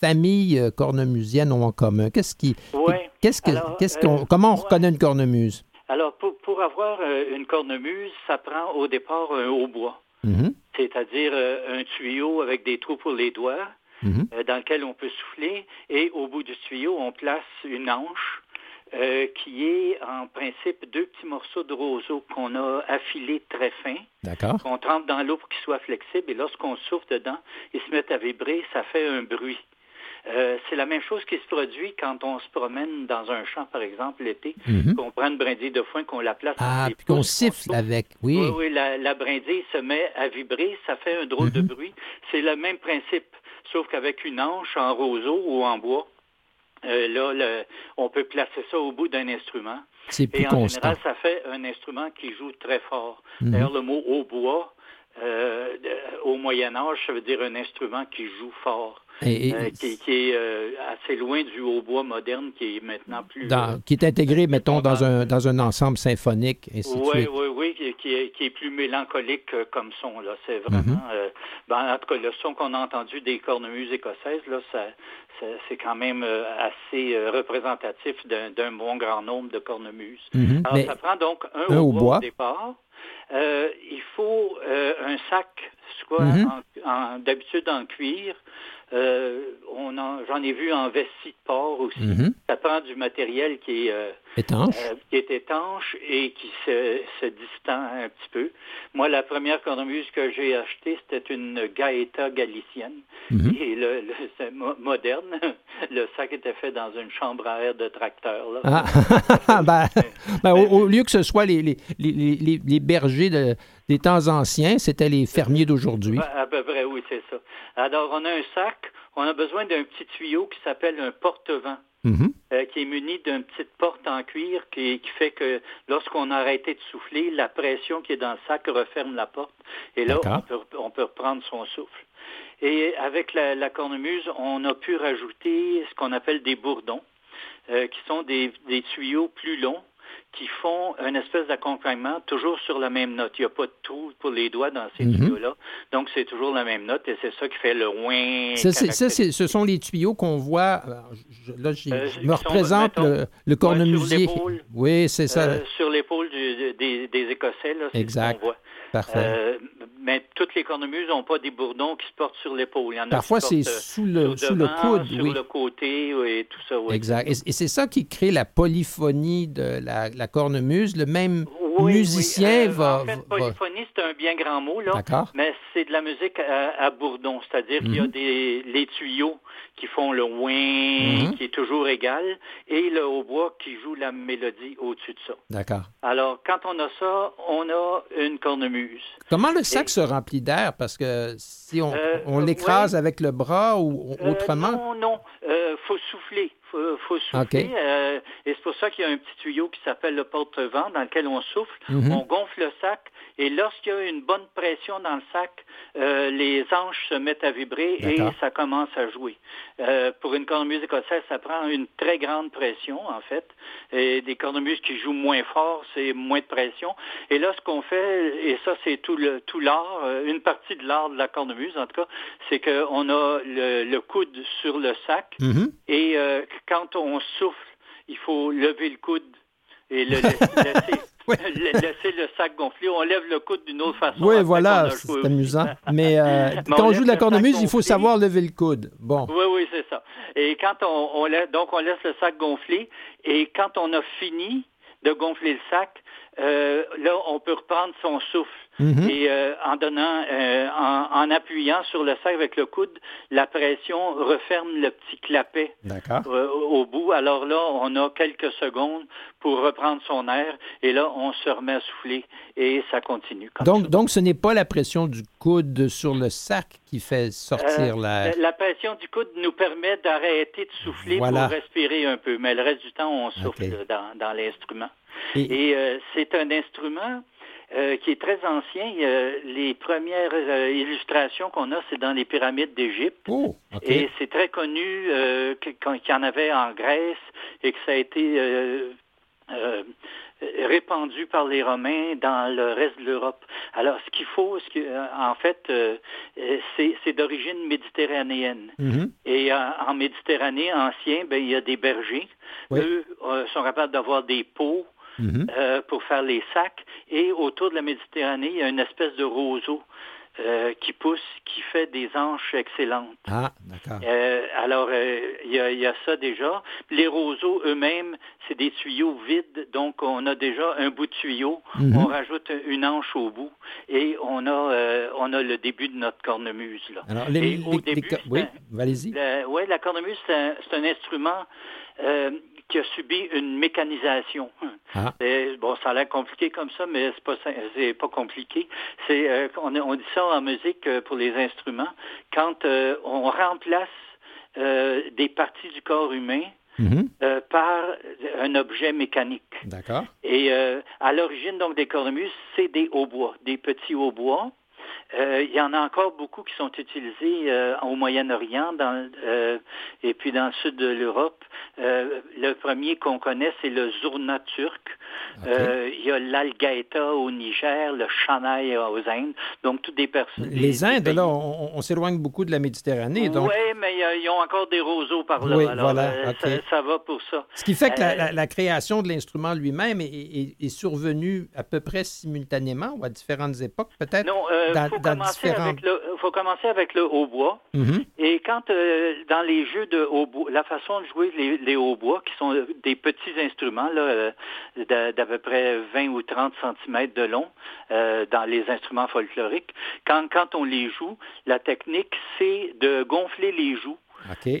famille cornemusienne ont en commun? Qu'est-ce qui, Ouais. qu'est-ce que, Alors, qu'est-ce qu'on, euh, comment on ouais. reconnaît une cornemuse? Alors, pour, pour avoir une cornemuse, ça prend au départ un hautbois, Mhm, c'est-à-dire un tuyau avec des trous pour les doigts mhm. euh, dans lequel on peut souffler et au bout du tuyau, on place une hanche euh, qui est en principe deux petits morceaux de roseau qu'on a affilés très fins, D'accord. qu'on trempe dans l'eau pour qu'ils soient flexibles et lorsqu'on souffle dedans, ils se mettent à vibrer, ça fait un bruit. Euh, c'est la même chose qui se produit quand on se promène dans un champ, par exemple, l'été, Mhm. qu'on prend une brindille de foin, qu'on la place Ah, puis qu'on siffle avec. Oui. Oui, oui, la, la brindille se met à vibrer, ça fait un drôle de Mhm. bruit. C'est le même principe, sauf qu'avec une hanche en roseau ou en bois, euh, là, le- on peut placer ça au bout d'un instrument. C'est plus Et en constant. général, ça fait un instrument qui joue très fort. Mhm. D'ailleurs, le mot hautbois au Moyen Âge, ça veut dire un instrument qui joue fort. Et- et- Euh, qui, qui est euh, assez loin du hautbois moderne qui est maintenant plus... dans- euh, qui est intégré, mettons, dans un, dans un ensemble symphonique, et ainsi de oui, suite. oui, oui, qui, qui est, qui est plus mélancolique euh, comme son. Là, c'est vraiment. Mhm. euh, ben, en tout cas, le son qu'on a entendu des cornemuses écossaises, là, ça, ça- c'est quand même euh, assez euh, représentatif d'un, bon grand nombre de cornemuses. Mhm. Alors, Mais ça prend donc un, hautbois. au départ. Euh, il faut euh, un sac, soit en- en- d'habitude en cuir. Euh, on en- j'en ai vu en vessie de porc aussi. Mhm. Ça prend du matériel qui est euh, étanche. euh, qui est étanche et qui se, se distend un petit peu. Moi, la première cornemuse que j'ai achetée, c'était une Gaeta galicienne. Mhm. Et le, mo- moderne. Le sac était fait dans une chambre à air de tracteur. là. Ah, ben, ben, au, au lieu que ce soit les, les, les, les- les bergers de- des temps anciens, c'était les fermiers d'aujourd'hui. À, peu près, oui, c'est ça. Alors, on a un sac. On a besoin d'un petit tuyau qui s'appelle un porte-vent. Mhm. euh, qui est muni d'une petite porte en cuir qui, qui fait que lorsqu'on a arrêté de souffler, la pression qui est dans le sac referme la porte et là, on peut, on peut reprendre son souffle. Et avec la, la cornemuse, on a pu rajouter ce qu'on appelle des bourdons, euh, qui sont des, des tuyaux plus longs qui font une espèce d'accompagnement toujours sur la même note. Il n'y a pas de trou pour les doigts dans ces Mhm. tuyaux-là. Donc, c'est toujours la même note et c'est ça qui fait le ouin. Ça, ce sont les tuyaux qu'on voit. je- là, Euh, je me sont, représente mettons, le, le cornemusier. sur l'épaule. oui, c'est ça. Euh, sur l'épaule des, des Écossais, là, c'est Exact. ce voit. Parfait. Euh, mais toutes les cornemuses n'ont pas des bourdons qui se portent sur l'épaule. Parfois, c'est sous le, sous le coude. sur oui. le côté et tout ça. Oui. Exact. Et, c'est ça qui crée la polyphonie de la, la cornemuse. Le même Oui, musicien euh, va. En fait, va- polyphonie, c'est un bien grand mot, là. Mais c'est de la musique à, à bourdon, c'est-à-dire qu'il y a Mhm. des les tuyaux qui font le ouin, Mhm. qui est toujours égal, et le hautbois qui joue la mélodie au-dessus de ça. D'accord. Alors, quand on a ça, on a une cornemuse. Comment le sac Et- se remplit d'air? Parce que si on, Euh, on euh, l'écrase avec le bras ou Euh, autrement? non, non. Euh, faut souffler. Faut, faut souffler. Euh, et c'est pour ça qu'il y a un petit tuyau qui s'appelle le porte-vent dans lequel on souffle. Mhm. On gonfle le sac. Et lorsqu'il y a une bonne pression dans le sac, euh, les anches se mettent à vibrer et ça commence à jouer. Euh, pour une cornemuse écossaise, ça prend une très grande pression, en fait. Et des cornemuses qui jouent moins fort, c'est moins de pression. Et là, ce qu'on fait, et ça, c'est tout le tout l'art, euh, une partie de l'art de la cornemuse, en tout cas, c'est qu'on a le, le coude sur le sac. Mhm. Et euh, quand on souffle, il faut lever le coude et le laisser, la- laisser le sac gonfler. On lève le coude d'une autre façon. Oui, voilà, c'est amusant. Mais euh, Mais quand on joue de la cornemuse, il faut savoir lever le coude. Bon. Oui, oui, c'est ça. Et quand on, on laisse, donc on laisse le sac gonfler, et quand on a fini de gonfler le sac, euh, là, on peut reprendre son souffle. Mhm. Et euh, en donnant, euh, en, en appuyant sur le sac avec le coude, la pression referme le petit clapet D'accord. euh, au bout. Alors là, on a quelques secondes pour reprendre son air et là, on se remet à souffler et ça continue. Comme Donc, ça. donc, ce n'est pas la pression du coude sur le sac qui fait sortir l'air. la pression du coude nous permet d'arrêter de souffler Voilà. pour respirer un peu, mais le reste du temps, on souffle dans, dans l'instrument. Et- Et euh, c'est un instrument euh, qui est très ancien. Euh, les premières euh, illustrations qu'on a, c'est dans les pyramides d'Égypte. Oh. Et c'est très connu qu'il y en avait en Grèce et que ça a été répandu par les Romains dans le reste de l'Europe. Alors, ce qu'il faut, ce que, euh, en fait, c'est d'origine méditerranéenne. Mhm. Et en Méditerranée ancien, ben, il y a des bergers. Oui. Eux sont capables d'avoir des Mhm. euh, pour faire les sacs. Et autour de la Méditerranée, il y a une espèce de roseau euh, qui pousse, qui fait des anches excellentes. Ah, d'accord. Euh, alors, euh, il y, a, il y a ça déjà. Les roseaux eux-mêmes, c'est des tuyaux vides, donc on a déjà un bout de tuyau, Mhm. on rajoute une anche au bout et on a, on a le début de notre cornemuse. Là. Alors, les, Et au les- début, les- oui, allez-y. Oui, la cornemuse, c'est un, un instrument qui a subi une mécanisation. Ah. Et, bon, ça a l'air compliqué comme ça, mais c'est pas c'est pas compliqué. C'est euh, on, on dit ça en musique euh, pour les instruments quand euh, on remplace des parties du corps humain Mhm. euh, par un objet mécanique. D'accord. Et euh, à l'origine donc des cornemuses, c'est des hautbois, des petits hautbois Euh, il y en a encore beaucoup qui sont utilisés euh, au Moyen-Orient dans, euh, et puis dans le sud de l'Europe. Le premier qu'on connaît, c'est le zurna turc. Il y a l'algaïta au Niger, le chanaï aux Indes. Donc, toutes des personnes. Les Indes, là, on, on s'éloigne beaucoup de la Méditerranée. Donc... Oui, mais ils ont encore des roseaux par là. Oui, Alors, voilà, ça, ça va pour ça. Ce qui fait que la, la- la création de l'instrument lui-même est, est- est survenue à peu près simultanément ou à différentes époques, peut-être? Non, dans- faut, dans commencer différents- avec le, faut commencer avec le hautbois. Mhm. Et quand euh, dans les jeux de hautbois, la façon de jouer les, les hautbois, qui sont euh, des petits instruments là, euh, d'à d'à peu près 20 ou 30 cm de long euh, dans les instruments folkloriques, quand, quand on les joue, la technique, c'est de gonfler les joues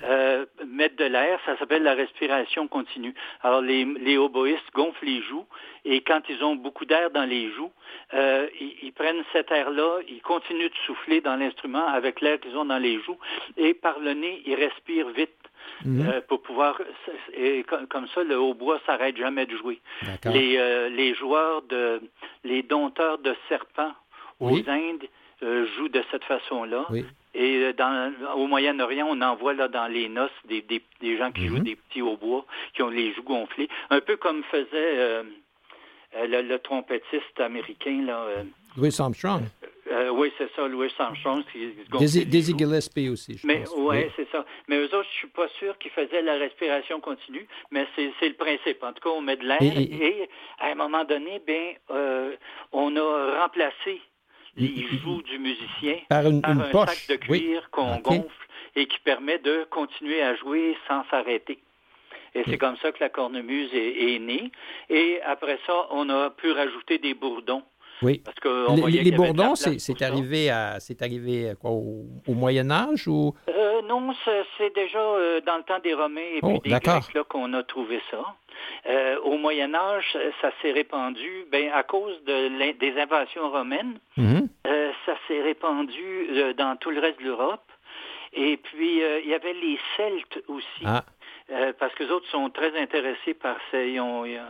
Euh, mettre de l'air, ça s'appelle la respiration continue. Alors les, les oboïstes gonflent les joues et quand ils ont beaucoup d'air dans les joues, euh, ils, ils prennent cet air-là, ils continuent de souffler dans l'instrument avec l'air qu'ils ont dans les joues et par le nez, ils respirent vite. Mhm. euh, pour pouvoir et comme, ça le hautbois s'arrête jamais de jouer. Les les joueurs de les dompteurs de serpents Oui. aux Indes jouent de cette façon-là. Oui. Et euh, dans, au Moyen-Orient, on en voit là dans les noces des, des, des gens qui Mhm. jouent des petits hautbois, qui ont les joues gonflées, un peu comme faisait euh, euh, le, le trompettiste américain là. euh, Louis Armstrong. euh, oui, c'est ça, Louis Armstrong. Daisy. Gillespie aussi, je Mais pense. ouais, Oui. c'est ça. Mais eux autres, je suis pas sûr qu'ils faisaient la respiration continue, mais c'est le principe. En tout cas, on met de l'air Et- et, et- à un moment donné, ben, euh, on a remplacé les Il- joues du musicien Par une, par une un poche. sac de oui. cuir qu'on gonfle et qui permet de continuer à jouer sans s'arrêter. Et c'est comme ça que la cornemuse est, est née. Et après ça, on a pu rajouter des bourdons. Oui. Parce Les, bourdons, c'est arrivé, à, c'est arrivé à quoi, au, au Moyen Âge ou? Euh, non, c'est- déjà euh, dans le temps des Romains et puis Oh, des. Grecs là, qu'on a trouvé ça. Euh, au Moyen Âge, ça- s'est répandu ben, à cause de des invasions romaines. Mhm. Euh, ça s'est répandu dans tout le reste de l'Europe. Et puis, il y avait les Celtes aussi. Ah, Euh, parce que les autres sont très intéressés par ça. Ils ont- il y a-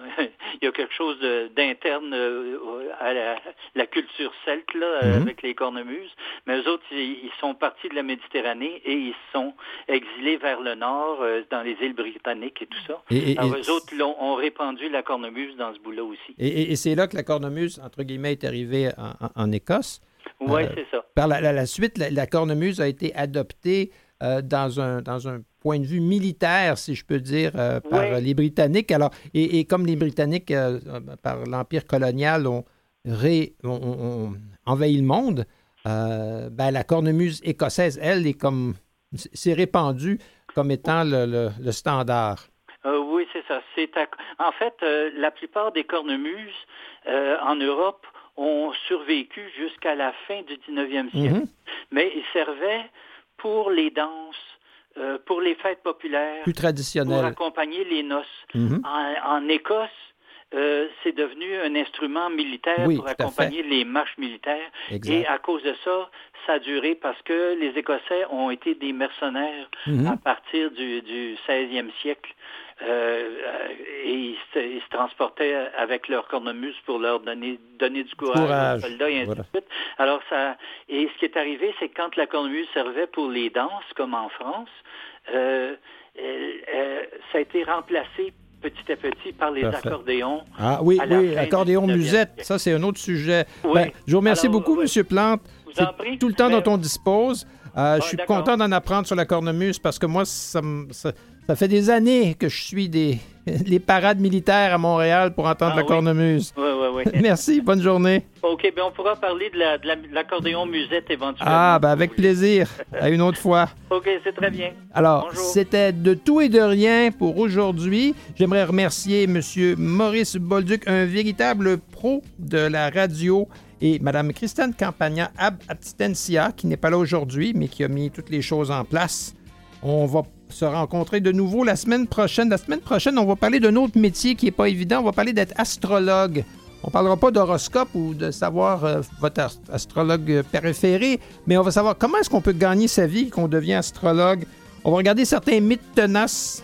il y a quelque chose d'interne euh, à la, la culture celte là, euh, Mhm. avec les cornemuses. Mais eux autres, ils, ils sont partis de la Méditerranée et ils sont exilés vers le nord, dans les îles britanniques et tout ça. et, et- Alors, et- eux autres ont répandu la cornemuse dans ce bout-là aussi. et- c'est là que la cornemuse, entre guillemets, est arrivée en, en- en Écosse. Oui, Euh, c'est ça. Par la, la- la suite, la, la cornemuse a été adoptée euh, dans, un, dans un point de vue militaire, si je peux dire, euh, par les Britanniques. Alors, et, et comme les Britanniques, euh, par l'Empire colonial, ont, ré- ont- ont- ont envahi le monde, ben, la cornemuse écossaise, elle, est comme s'est répandue comme étant le, le- le standard. Oui, c'est ça. C'est à- En fait, la plupart des cornemuses en Europe ont survécu jusqu'à la fin du 19e siècle. Mhm. Mais ils servaient pour les danses, euh, pour les fêtes populaires, Plus pour traditionnel. accompagner les noces. Mhm. En, en Écosse, euh, c'est devenu un instrument militaire Oui, pour accompagner les marches militaires. Exact. Et à cause de ça, ça a duré parce que les Écossais ont été des mercenaires Mhm. à partir du, du 16e siècle. Euh, euh, et ils se, ils se transportaient avec leur cornemuse pour leur donner, donner du courage, Courage, aux soldats et ainsi voilà. de suite. Alors ça, et ce qui est arrivé, c'est que quand la cornemuse servait pour les danses, comme en France, euh, ça a été remplacé petit à petit par les Parfait. accordéons. Ah oui, oui, accordéon du 19e musette, ça c'est un autre sujet. Oui. Ben, je vous remercie Alors, beaucoup, oui. M. Plante. C'est tout le temps Mais- dont on dispose. Euh, je suis d'accord. content d'en apprendre sur la cornemuse parce que moi, ça, me- ça, ça fait des années que je suis des les parades militaires à Montréal pour entendre Ah la oui. cornemuse. Oui, oui, oui. Merci, bonne journée. OK, bien on pourra parler de la- de la- de l'accordéon musette éventuellement. Ah, ben avec Oui. plaisir. À une autre fois. OK, c'est très bien. Alors, Bonjour. c'était de tout et de rien pour aujourd'hui. J'aimerais remercier M. Maurice Bolduc, un véritable pro de la radio, et Mme Christiane Campagna Ab Abstentia, qui n'est pas là aujourd'hui, mais qui a mis toutes les choses en place. On va se rencontrer de nouveau la semaine prochaine. La semaine prochaine, on va parler d'un autre métier qui n'est pas évident. On va parler d'être astrologue. On ne parlera pas d'horoscope ou de savoir euh, votre ast- astrologue préféré, mais on va savoir comment est-ce qu'on peut gagner sa vie, qu'on devient astrologue. On va regarder certains mythes tenaces